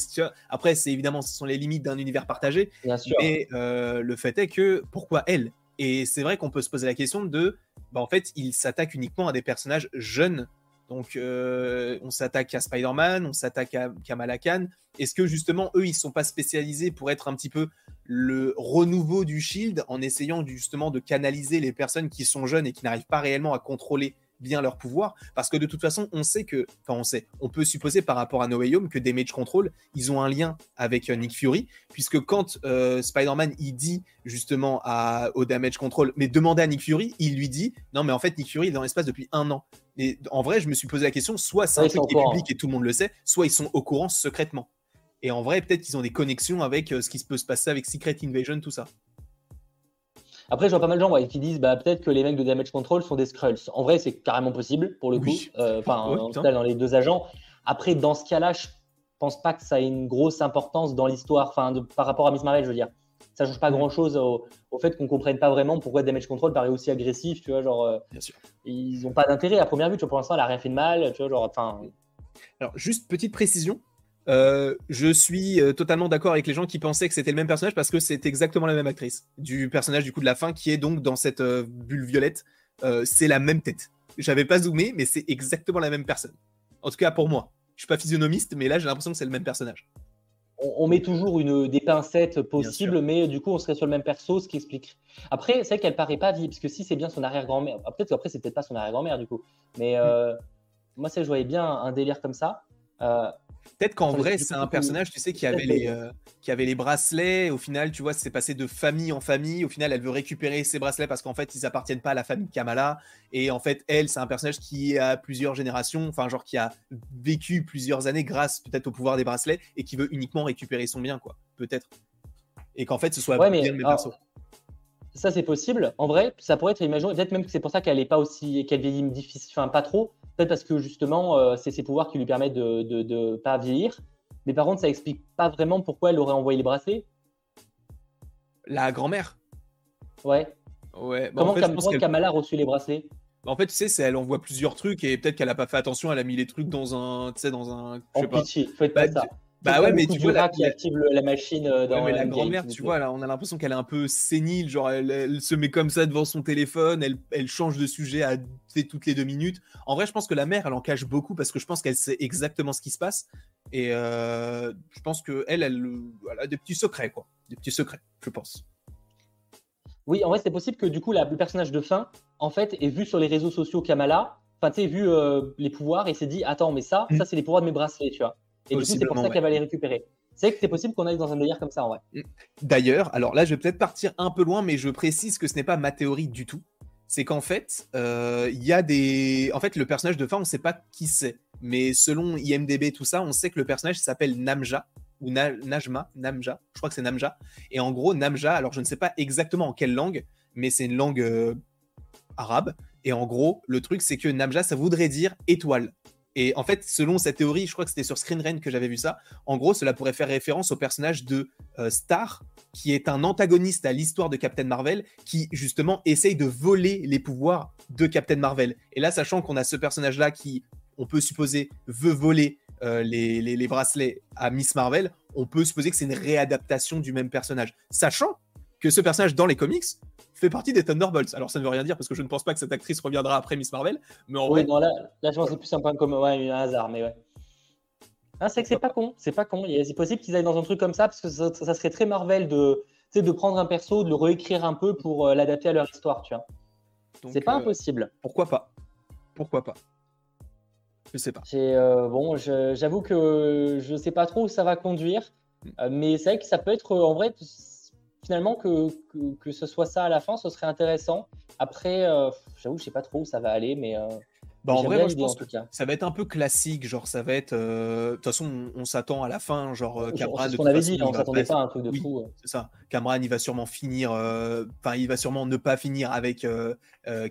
Après, c'est évidemment, ce sont les limites d'un univers partagé, Bien sûr. mais euh, le fait est que pourquoi elle? Et c'est vrai qu'on peut se poser la question de, bah, en fait, il s'attaque uniquement à des personnages jeunes donc, euh, on s'attaque à Spider-Man, on s'attaque à Kamala Khan. Est-ce que justement, eux, ils sont pas spécialisés pour être un petit peu le renouveau du Shield en essayant justement de canaliser les personnes qui sont jeunes et qui n'arrivent pas réellement à contrôler bien leur pouvoir? Parce que de toute façon on sait que enfin on sait on peut supposer par rapport à No Way Home que Damage Control ils ont un lien avec euh, Nick Fury puisque quand euh, Spider-Man il dit justement au Damage Control mais demandez à Nick Fury il lui dit non mais en fait Nick Fury est dans l'espace depuis un an et en vrai je me suis posé la question soit c'est un truc qui est public et tout le monde le sait soit ils sont au courant secrètement et en vrai peut-être qu'ils ont des connexions avec euh, ce qui se peut se passer avec Secret Invasion tout ça après, je vois pas mal de gens qui disent bah, peut-être que les mecs de Damage Control sont des Skrulls. En vrai, c'est carrément possible pour le coup. Euh, enfin, dans les deux agents. Après, dans ce cas-là, je pense pas que ça ait une grosse importance dans l'histoire, enfin, par rapport à Miss Marvel, je veux dire. Ça change pas grand-chose au, fait qu'on comprenne pas vraiment pourquoi Damage Control paraît aussi agressif, tu vois, genre. Euh, Bien sûr. Ils ont pas d'intérêt à première vue, tu vois, pour l'instant, elle a rien fait de mal, tu vois, genre, enfin. Alors, juste petite précision, euh, je suis euh, totalement d'accord avec les gens qui pensaient que c'était le même personnage parce que c'est exactement la même actrice du personnage du coup de la fin qui est donc dans cette euh, bulle violette. c'est la même tête. J'avais pas zoomé, mais c'est exactement la même personne. En tout cas pour moi. Je suis pas physionomiste, mais là j'ai l'impression que c'est le même personnage. On, met toujours une, des pincettes possibles, mais du coup on serait sur le même perso, ce qui explique. Après, c'est vrai qu'elle paraît pas vie, parce que si c'est bien son arrière-grand-mère, peut-être qu'après c'est peut-être pas son arrière-grand-mère du coup, mais mm. moi ça je voyais bien un délire comme ça. Peut-être qu'en vrai, c'est un personnage, tu sais, qui avait, les, euh, qui avait les bracelets. Au final, tu vois, c'est passé de famille en famille. Au final, elle veut récupérer ses bracelets parce qu'en fait, ils appartiennent pas à la famille Kamala. Et en fait, elle, c'est un personnage qui a plusieurs générations, enfin, genre qui a vécu plusieurs années grâce peut-être au pouvoir des bracelets et qui veut uniquement récupérer son bien, quoi. Peut-être. Et qu'en fait, ce soit bien le même Ça, c'est possible. En vrai, ça pourrait être imaginé. Peut-être même que c'est pour ça qu'elle est pas aussi, qu'elle vieillit difficile, enfin, pas trop Peut-être parce que justement, euh, c'est ses pouvoirs qui lui permettent de ne pas vieillir. Mais par contre, ça explique pas vraiment pourquoi elle aurait envoyé les bracelets. La grand-mère Ouais. Ouais. Bah, Comment Kamala a reçu les bracelets? Bah, en fait, tu sais, elle envoie plusieurs trucs et peut-être qu'elle a pas fait attention, elle a mis les trucs dans un, tu sais, dans un. En pitié, faites pas bah, ça. Bah ouais, mais tu vois. La... qui active la machine euh, dans mais la grand-mère, tu vois, là, on a l'impression qu'elle est un peu sénile. Genre, elle, se met comme ça devant son téléphone, elle, elle change de sujet à toutes les deux minutes. En vrai, je pense que la mère, elle en cache beaucoup parce que je pense qu'elle sait exactement ce qui se passe. Et euh, je pense qu'elle, elle, elle, a des petits secrets, quoi. Des petits secrets, je pense. Oui, en vrai, c'est possible que du coup, la, le personnage de fin, en fait, ait vu sur les réseaux sociaux Kamala, enfin, tu sais, vu euh, les pouvoirs et s'est dit, attends, mais ça, mm. ça, c'est les pouvoirs de mes bracelets, tu vois. Et du coup, c'est pour ça qu'elle va les récupérer. C'est que c'est possible qu'on aille dans un délire comme ça en vrai. Mm. D'ailleurs, alors là, je vais peut-être partir un peu loin, mais je précise que ce n'est pas ma théorie du tout. C'est qu'en fait, euh, il y a des. En fait, le personnage de fin, on ne sait pas qui c'est. Mais selon IMDB, tout ça, on sait que le personnage s'appelle Namja ou Najma, Namja, je crois que c'est Namja. Et en gros, Namja, alors je ne sais pas exactement en quelle langue, mais c'est une langue euh, arabe. Et en gros, le truc, c'est que Namja, ça voudrait dire étoile. Et en fait, selon cette théorie, je crois que c'était sur Screen Rant que j'avais vu ça. En gros, cela pourrait faire référence au personnage de euh, Star, qui est un antagoniste à l'histoire de Captain Marvel, qui justement essaye de voler les pouvoirs de Captain Marvel. Et là, sachant qu'on a ce personnage-là qui, on peut supposer, veut voler euh, les, les, bracelets à Miss Marvel, on peut supposer que c'est une réadaptation du même personnage. Sachant que ce personnage dans les comics fait partie des Thunderbolts. Alors ça ne veut rien dire parce que je ne pense pas que cette actrice reviendra après Miss Marvel. Mais en oui, non, là, là, je pense que c'est plus un point comme ouais, un hasard, mais ouais. Ah, c'est que c'est pas con, c'est pas con. C'est possible qu'ils aillent dans un truc comme ça parce que ça, serait très Marvel de. de prendre un perso, de le réécrire un peu pour euh, l'adapter à leur histoire, tu vois. C'est pas impossible. Pourquoi pas? Pourquoi pas? Je sais pas. bon, j'avoue que je sais pas trop où ça va conduire, mm. mais c'est vrai que ça peut être en vrai finalement que, que, ce soit ça à la fin, ce serait intéressant. Après, j'avoue, je sais pas trop où ça va aller, mais bah, en vrai, moi, je pense que ça va être un peu classique, genre ça va être. Euh, de toute façon, on, s'attend à la fin, genre euh, Cameron. C'est ce qu'on avait dit, on s'attendait pas à un truc de fou. Euh. C'est ça. Cameron, il va sûrement finir. Enfin, il va sûrement ne pas finir avec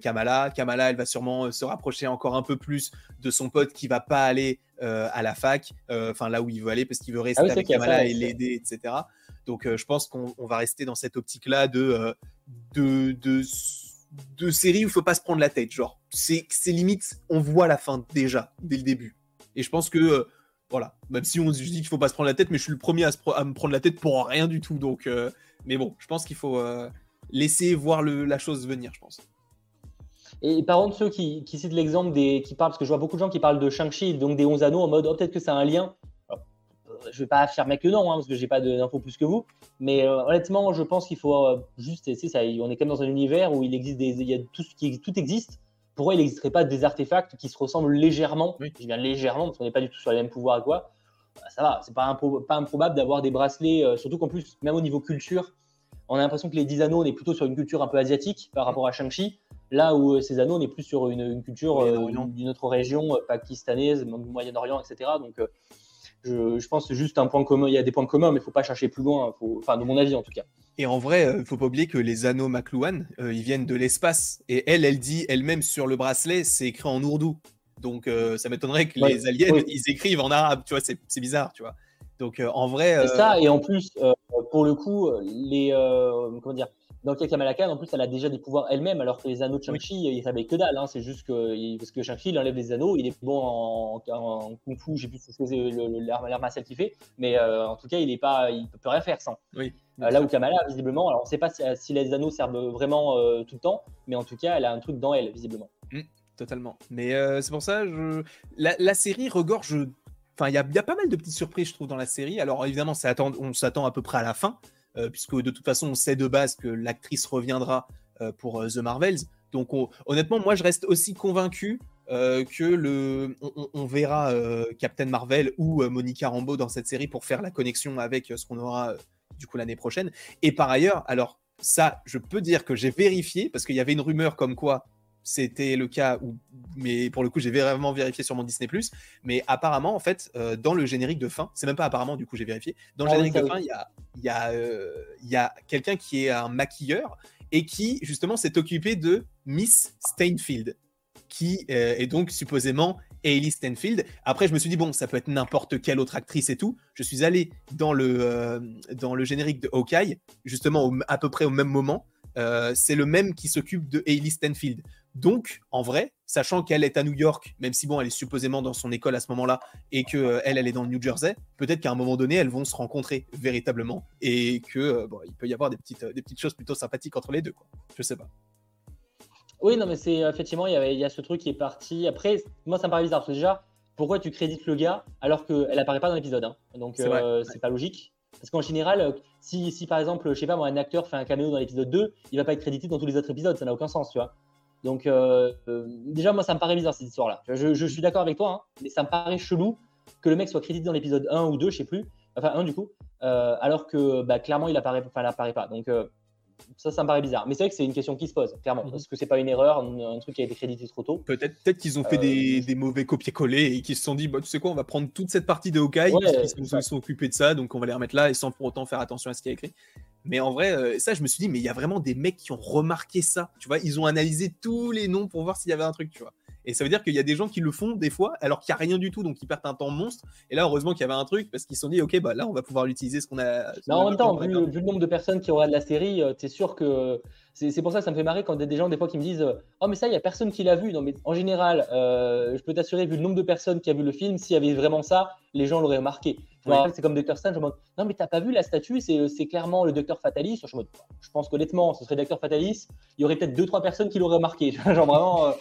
Kamala. Kamala, elle va sûrement se rapprocher encore un peu plus de son pote qui va pas aller à la fac, enfin là où il veut aller parce qu'il veut rester ah avec Kamala et l'aider, etc. Donc, je pense qu'on va rester dans cette optique-là de, de, de séries où il faut pas se prendre la tête. Genre, c'est limite, on voit la fin déjà, dès le début. Et je pense que, euh, voilà, même si on dis qu'il faut pas se prendre la tête, mais je suis le premier à, me prendre la tête pour rien du tout. Donc, euh, mais bon, je pense qu'il faut euh, laisser voir la chose venir, je pense. Et par contre, ceux qui, citent l'exemple des. qui parlent, parce que je vois beaucoup de gens qui parlent de Shang-Chi, donc des 11 anneaux, en mode, oh, peut-être que c'est un lien je vais pas affirmer que non, hein, parce que j'ai pas d'infos plus que vous. Mais euh, honnêtement, je pense qu'il faut euh, juste, ça, on est quand même dans un univers où il existe des, il y a tout ce qui, tout existe. Pourquoi il n'existerait pas des artefacts qui se ressemblent légèrement Je viens légèrement parce qu'on n'est pas du tout sur les mêmes pouvoirs et quoi. Bah, ça va, c'est pas, pas improbable d'avoir des bracelets, euh, surtout qu'en plus, même au niveau culture, on a l'impression que les 10 anneaux, on est plutôt sur une culture un peu asiatique par rapport à Shang-Chi. Là où ces anneaux, on est plus sur une, culture d'une autre région, pakistanaise, Moyen-Orient, etc. Donc, je, pense que c'est juste un point commun. Il y a des points communs, mais il ne faut pas chercher plus loin. Enfin, de mon avis, en tout cas. Et en vrai, il euh, ne faut pas oublier que les anneaux McLuhan, euh, ils viennent de l'espace. Et elle, elle dit elle-même sur le bracelet, c'est écrit en ourdou. Donc, euh, ça m'étonnerait que les aliens, ils écrivent en arabe. Tu vois, c'est bizarre, tu vois. Donc, en vrai. C'est ça. Et en plus, pour le coup, les comment dire, dans le Kamala Khan, en plus, elle a déjà des pouvoirs elle-même, alors que les anneaux de Shang-Chi, oui. ils savaient que dalle. Hein. C'est juste que, parce que Shang-Chi, il enlève les anneaux, il est bon en, Kung Fu, je sais plus ce que c'est l'air martial qu'il fait, mais euh, en tout cas, il est pas, il peut rien faire sans. Oui. Euh, là où Kamala, visiblement, alors on ne sait pas si, les anneaux servent vraiment euh, tout le temps, mais en tout cas, elle a un truc dans elle, visiblement. Mmh, totalement. Mais c'est pour ça, je... la, série regorge. Enfin, il y, y, a pas mal de petites surprises, je trouve, dans la série. Alors, évidemment, on s'attend à peu près à la fin. Euh, puisque de toute façon, on sait de base que l'actrice reviendra euh, pour euh, The Marvels. Donc, honnêtement, moi, je reste aussi convaincu que le, on, verra Captain Marvel ou Monica Rambeau dans cette série pour faire la connexion avec ce qu'on aura du coup l'année prochaine. Et par ailleurs, alors ça, je peux dire que j'ai vérifié parce qu'il y avait une rumeur comme quoi c'était le cas, où, mais pour le coup, j'ai vraiment vérifié sur mon Disney+. Mais apparemment, en fait, euh, dans le générique de fin, c'est même pas apparemment, du coup, j'ai vérifié. Dans le ah générique de fin, il y a, y a, euh, y a quelqu'un qui est un maquilleur et qui, justement, s'est occupé de Miss Stainfield, qui euh, est donc supposément Hailey Stanfield. Après, je me suis dit, bon, ça peut être n'importe quelle autre actrice et tout. Je suis allé dans le, dans le générique de Hawkeye, justement à peu près au même moment. c'est le même qui s'occupe de Hailey Stanfield. Donc, en vrai, sachant qu'elle est à New York, même si bon, elle est supposément dans son école à ce moment-là, et que euh, elle, elle est dans le New Jersey, peut-être qu'à un moment donné, elles vont se rencontrer véritablement, et que euh, bon, il peut y avoir des petites, des petites choses plutôt sympathiques entre les deux, quoi. Je sais pas. Oui, non, mais c'est effectivement, il y, a, ce truc qui est parti. Après, moi, ça me paraît bizarre. Parce que déjà, pourquoi tu crédites le gars alors qu'elle apparaît pas dans l'épisode hein? Donc, c'est euh, pas logique. Parce qu'en général, si, si, par exemple, je sais pas, moi, un acteur fait un caméo dans l'épisode 2, il va pas être crédité dans tous les autres épisodes. Ça n'a aucun sens, tu vois. Donc, euh, euh, déjà, moi, ça me paraît bizarre cette histoire-là. Je, suis d'accord avec toi, hein, mais ça me paraît chelou que le mec soit crédité dans l'épisode 1 ou 2, je sais plus, enfin 1 du coup, euh, alors que bah, clairement, il apparaît, enfin, il apparaît pas. Donc, ça, ça me paraît bizarre. Mais c'est vrai que c'est une question qui se pose, clairement. Est-ce mhm. que c'est pas une erreur, un, truc qui a été crédité trop tôt Peut-être peut qu'ils ont fait des, mauvais copier-coller et qu'ils se sont dit, bah, tu sais quoi, on va prendre toute cette partie de Hawkeye, parce qu'ils se sont occupés de ça, donc on va les remettre là et sans pour autant faire attention à ce qui est écrit. Mais en vrai, euh, ça, je me suis dit, mais il y a vraiment des mecs qui ont remarqué ça. Tu vois, ils ont analysé tous les noms pour voir s'il y avait un truc, tu vois. Et ça veut dire qu'il y a des gens qui le font des fois, alors qu'il n'y a rien du tout, donc ils perdent un temps monstre. Et là, heureusement qu'il y avait un truc, parce qu'ils se sont dit, ok, bah là, on va pouvoir l'utiliser ce qu'on a. non, en même temps, vu, le nombre de personnes qui regardent la série, euh, tu es sûr que. C'est pour ça que ça me fait marrer quand il y a des gens, des fois, qui me disent, oh, mais ça, il n'y a personne qui l'a vu. Non, mais en général, euh, je peux t'assurer, vu le nombre de personnes qui a vu le film, s'il y avait vraiment ça, les gens l'auraient remarqué. C'est comme Docteur Strange, je me non, mais t'as pas vu la statue, c'est clairement le Docteur Fatalis. Je, je pense qu'honnêtement, ce serait Docteur Fatalis, il y aurait peut-être deux, trois personnes qui l'auraient remarqué. Genre vraiment, euh,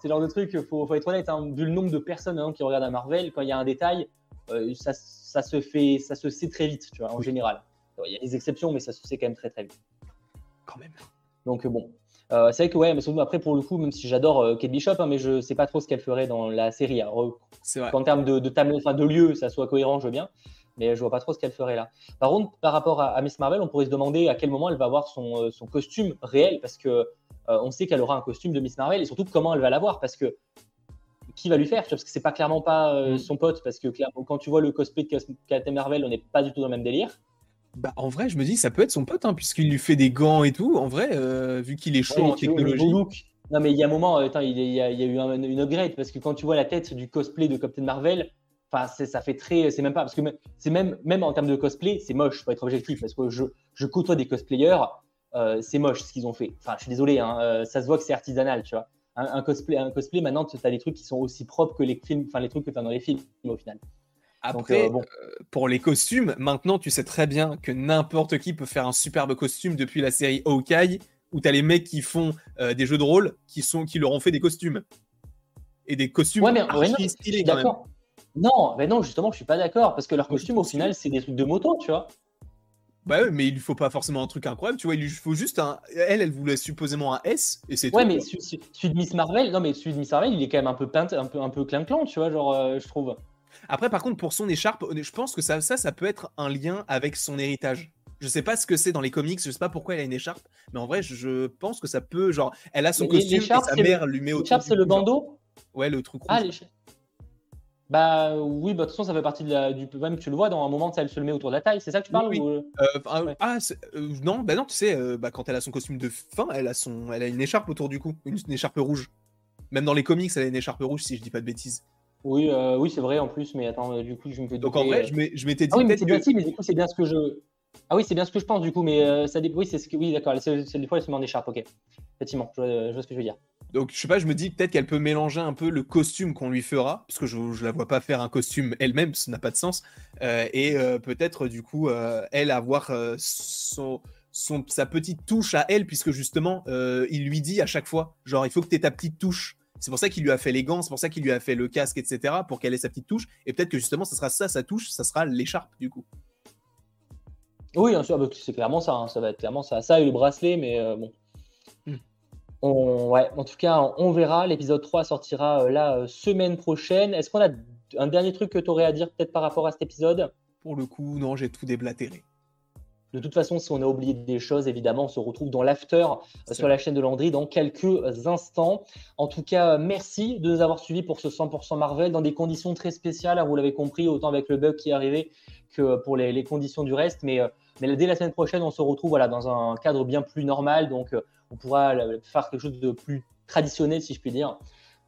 c'est le genre de truc, il faut, faut, être honnête, hein. vu le nombre de personnes hein, qui regardent à Marvel, quand il y a un détail, euh, ça, ça, se fait, ça se sait très vite, tu vois, en général. Il y a des exceptions, mais ça se fait quand même très très vite. Quand même. Donc bon, euh, c'est vrai que ouais, mais surtout après pour le coup, même si j'adore euh, Kate Bishop, hein, mais je sais pas trop ce qu'elle ferait dans la série. C'est vrai. En termes de, de, enfin, de lieu, ça soit cohérent, je veux bien, mais je vois pas trop ce qu'elle ferait là. Par contre, par rapport à, Miss Marvel, on pourrait se demander à quel moment elle va avoir son, euh, son costume réel, parce que on sait qu'elle aura un costume de Miss Marvel, et surtout comment elle va l'avoir, parce que qui va lui faire Parce que c'est pas clairement pas mm. son pote, parce que quand tu vois le cosplay de Captain Marvel, on n'est pas du tout dans le même délire. Bah, en vrai, je me dis, ça peut être son pote, hein, puisqu'il lui fait des gants et tout. En vrai, euh, vu qu'il est chaud en technologie. Non, mais il y a un moment, attends, il, y a, eu une upgrade, parce que quand tu vois la tête du cosplay de Captain Marvel, ça fait très. C'est même pas. Parce que c'est même, même en termes de cosplay, c'est moche, pour être objectif, parce que je, je côtoie des cosplayers, euh, c'est moche ce qu'ils ont fait. Enfin, je suis désolé, hein, euh, ça se voit que c'est artisanal, tu vois. Un, cosplay, un cosplay, maintenant, tu as des trucs qui sont aussi propres que les films, enfin, les trucs que tu as dans les films, au final. Après, euh, euh, pour les costumes, maintenant tu sais très bien que n'importe qui peut faire un superbe costume depuis la série Hawkeye, où tu as les mecs qui font des jeux de rôle qui, sont, qui leur ont fait des costumes. Et des costumes ouais, mais, non, stylés quand Non, mais non, justement, je suis pas d'accord, parce que leurs costumes, au final, c'est des trucs de moto, tu vois. Bah ouais, mais il lui faut pas forcément un truc incroyable, tu vois, il lui faut juste un. Elle, elle voulait supposément un S, et c'est Ouais, mais celui, de Miss Marvel, non, mais celui de Miss Marvel, il est quand même un peu peint, un peu, un peu tu vois, genre, je trouve. Après, par contre, pour son écharpe, je pense que ça, ça, ça peut être un lien avec son héritage. Je sais pas ce que c'est dans les comics, je sais pas pourquoi elle a une écharpe, mais en vrai, je pense que ça peut, genre, elle a son costume et sa mère lui met au L'écharpe, c'est le bandeau? Ouais, le truc ah, rouge. Ah, bah oui, bah, de toute façon, ça fait partie de la, du. Même tu le vois dans un moment, elle se le met autour de la taille, c'est ça que tu parles euh, Ah, euh, non, bah non, tu sais, euh, bah, quand elle a son costume de fin, elle a, son, elle a une écharpe autour du cou, une, une écharpe rouge. Même dans les comics, elle a une écharpe rouge, si je dis pas de bêtises. Oui, euh, oui c'est vrai en plus, mais attends, euh, du coup, je me fais Donc en vrai, euh. je m'étais dit. Ah oui, mais c'est mais du coup, c'est bien ce que je. Ah oui, c'est bien ce que je pense, du coup, mais ça Oui, c'est ce que. Oui, d'accord, c'est des fois, elle se met en écharpe, ok. Effectivement, je, vois ce que je veux dire. Donc, je sais pas, je me dis peut-être qu'elle peut mélanger un peu le costume qu'on lui fera, parce que je, je la vois pas faire un costume elle-même, ça n'a pas de sens. et peut-être, du coup, elle avoir. Son, sa petite touche à elle, puisque justement, il lui dit à chaque fois, genre, il faut que tu aies ta petite touche c'est pour ça qu'il lui a fait les gants, c'est pour ça qu'il lui a fait le casque, etc. pour qu'elle ait sa petite touche. Et peut-être que justement, ça sera ça, sa touche, ça sera l'écharpe du coup. Oui, bien sûr, bah, c'est clairement ça. Hein. Ça va être clairement ça. Ça et le bracelet, mais euh, bon. Hmm. ouais, en tout cas, on verra. L'épisode 3 sortira euh, la euh, semaine prochaine. Est-ce qu'on a un dernier truc que tu aurais à dire peut-être par rapport à cet épisode? Pour le coup, non, j'ai tout déblatéré. De toute façon, si on a oublié des choses, évidemment, on se retrouve dans l'after euh, sur la chaîne de Landry dans quelques instants. En tout cas, merci de nous avoir suivis pour ce 100% Marvel dans des conditions très spéciales. Vous l'avez compris, autant avec le bug qui est arrivé que pour les, conditions du reste. Mais, euh, mais, dès la semaine prochaine, on se retrouve voilà, dans un cadre bien plus normal. Donc, euh, on pourra faire quelque chose de plus traditionnel, si je puis dire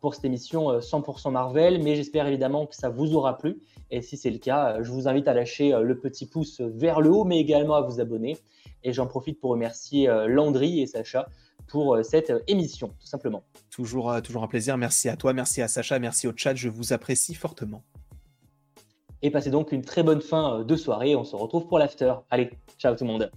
pour cette émission 100% euh, Marvel, mais j'espère évidemment que ça vous aura plu. Et si c'est le cas, euh, je vous invite à lâcher euh, le petit pouce vers le haut, mais également à vous abonner. Et j'en profite pour remercier Landry et Sacha pour cette émission, tout simplement. Toujours, toujours un plaisir. Merci à toi, merci à Sacha, merci au chat. Je vous apprécie fortement. Et passez donc une très bonne fin de soirée. On se retrouve pour l'after. Allez, ciao tout le monde.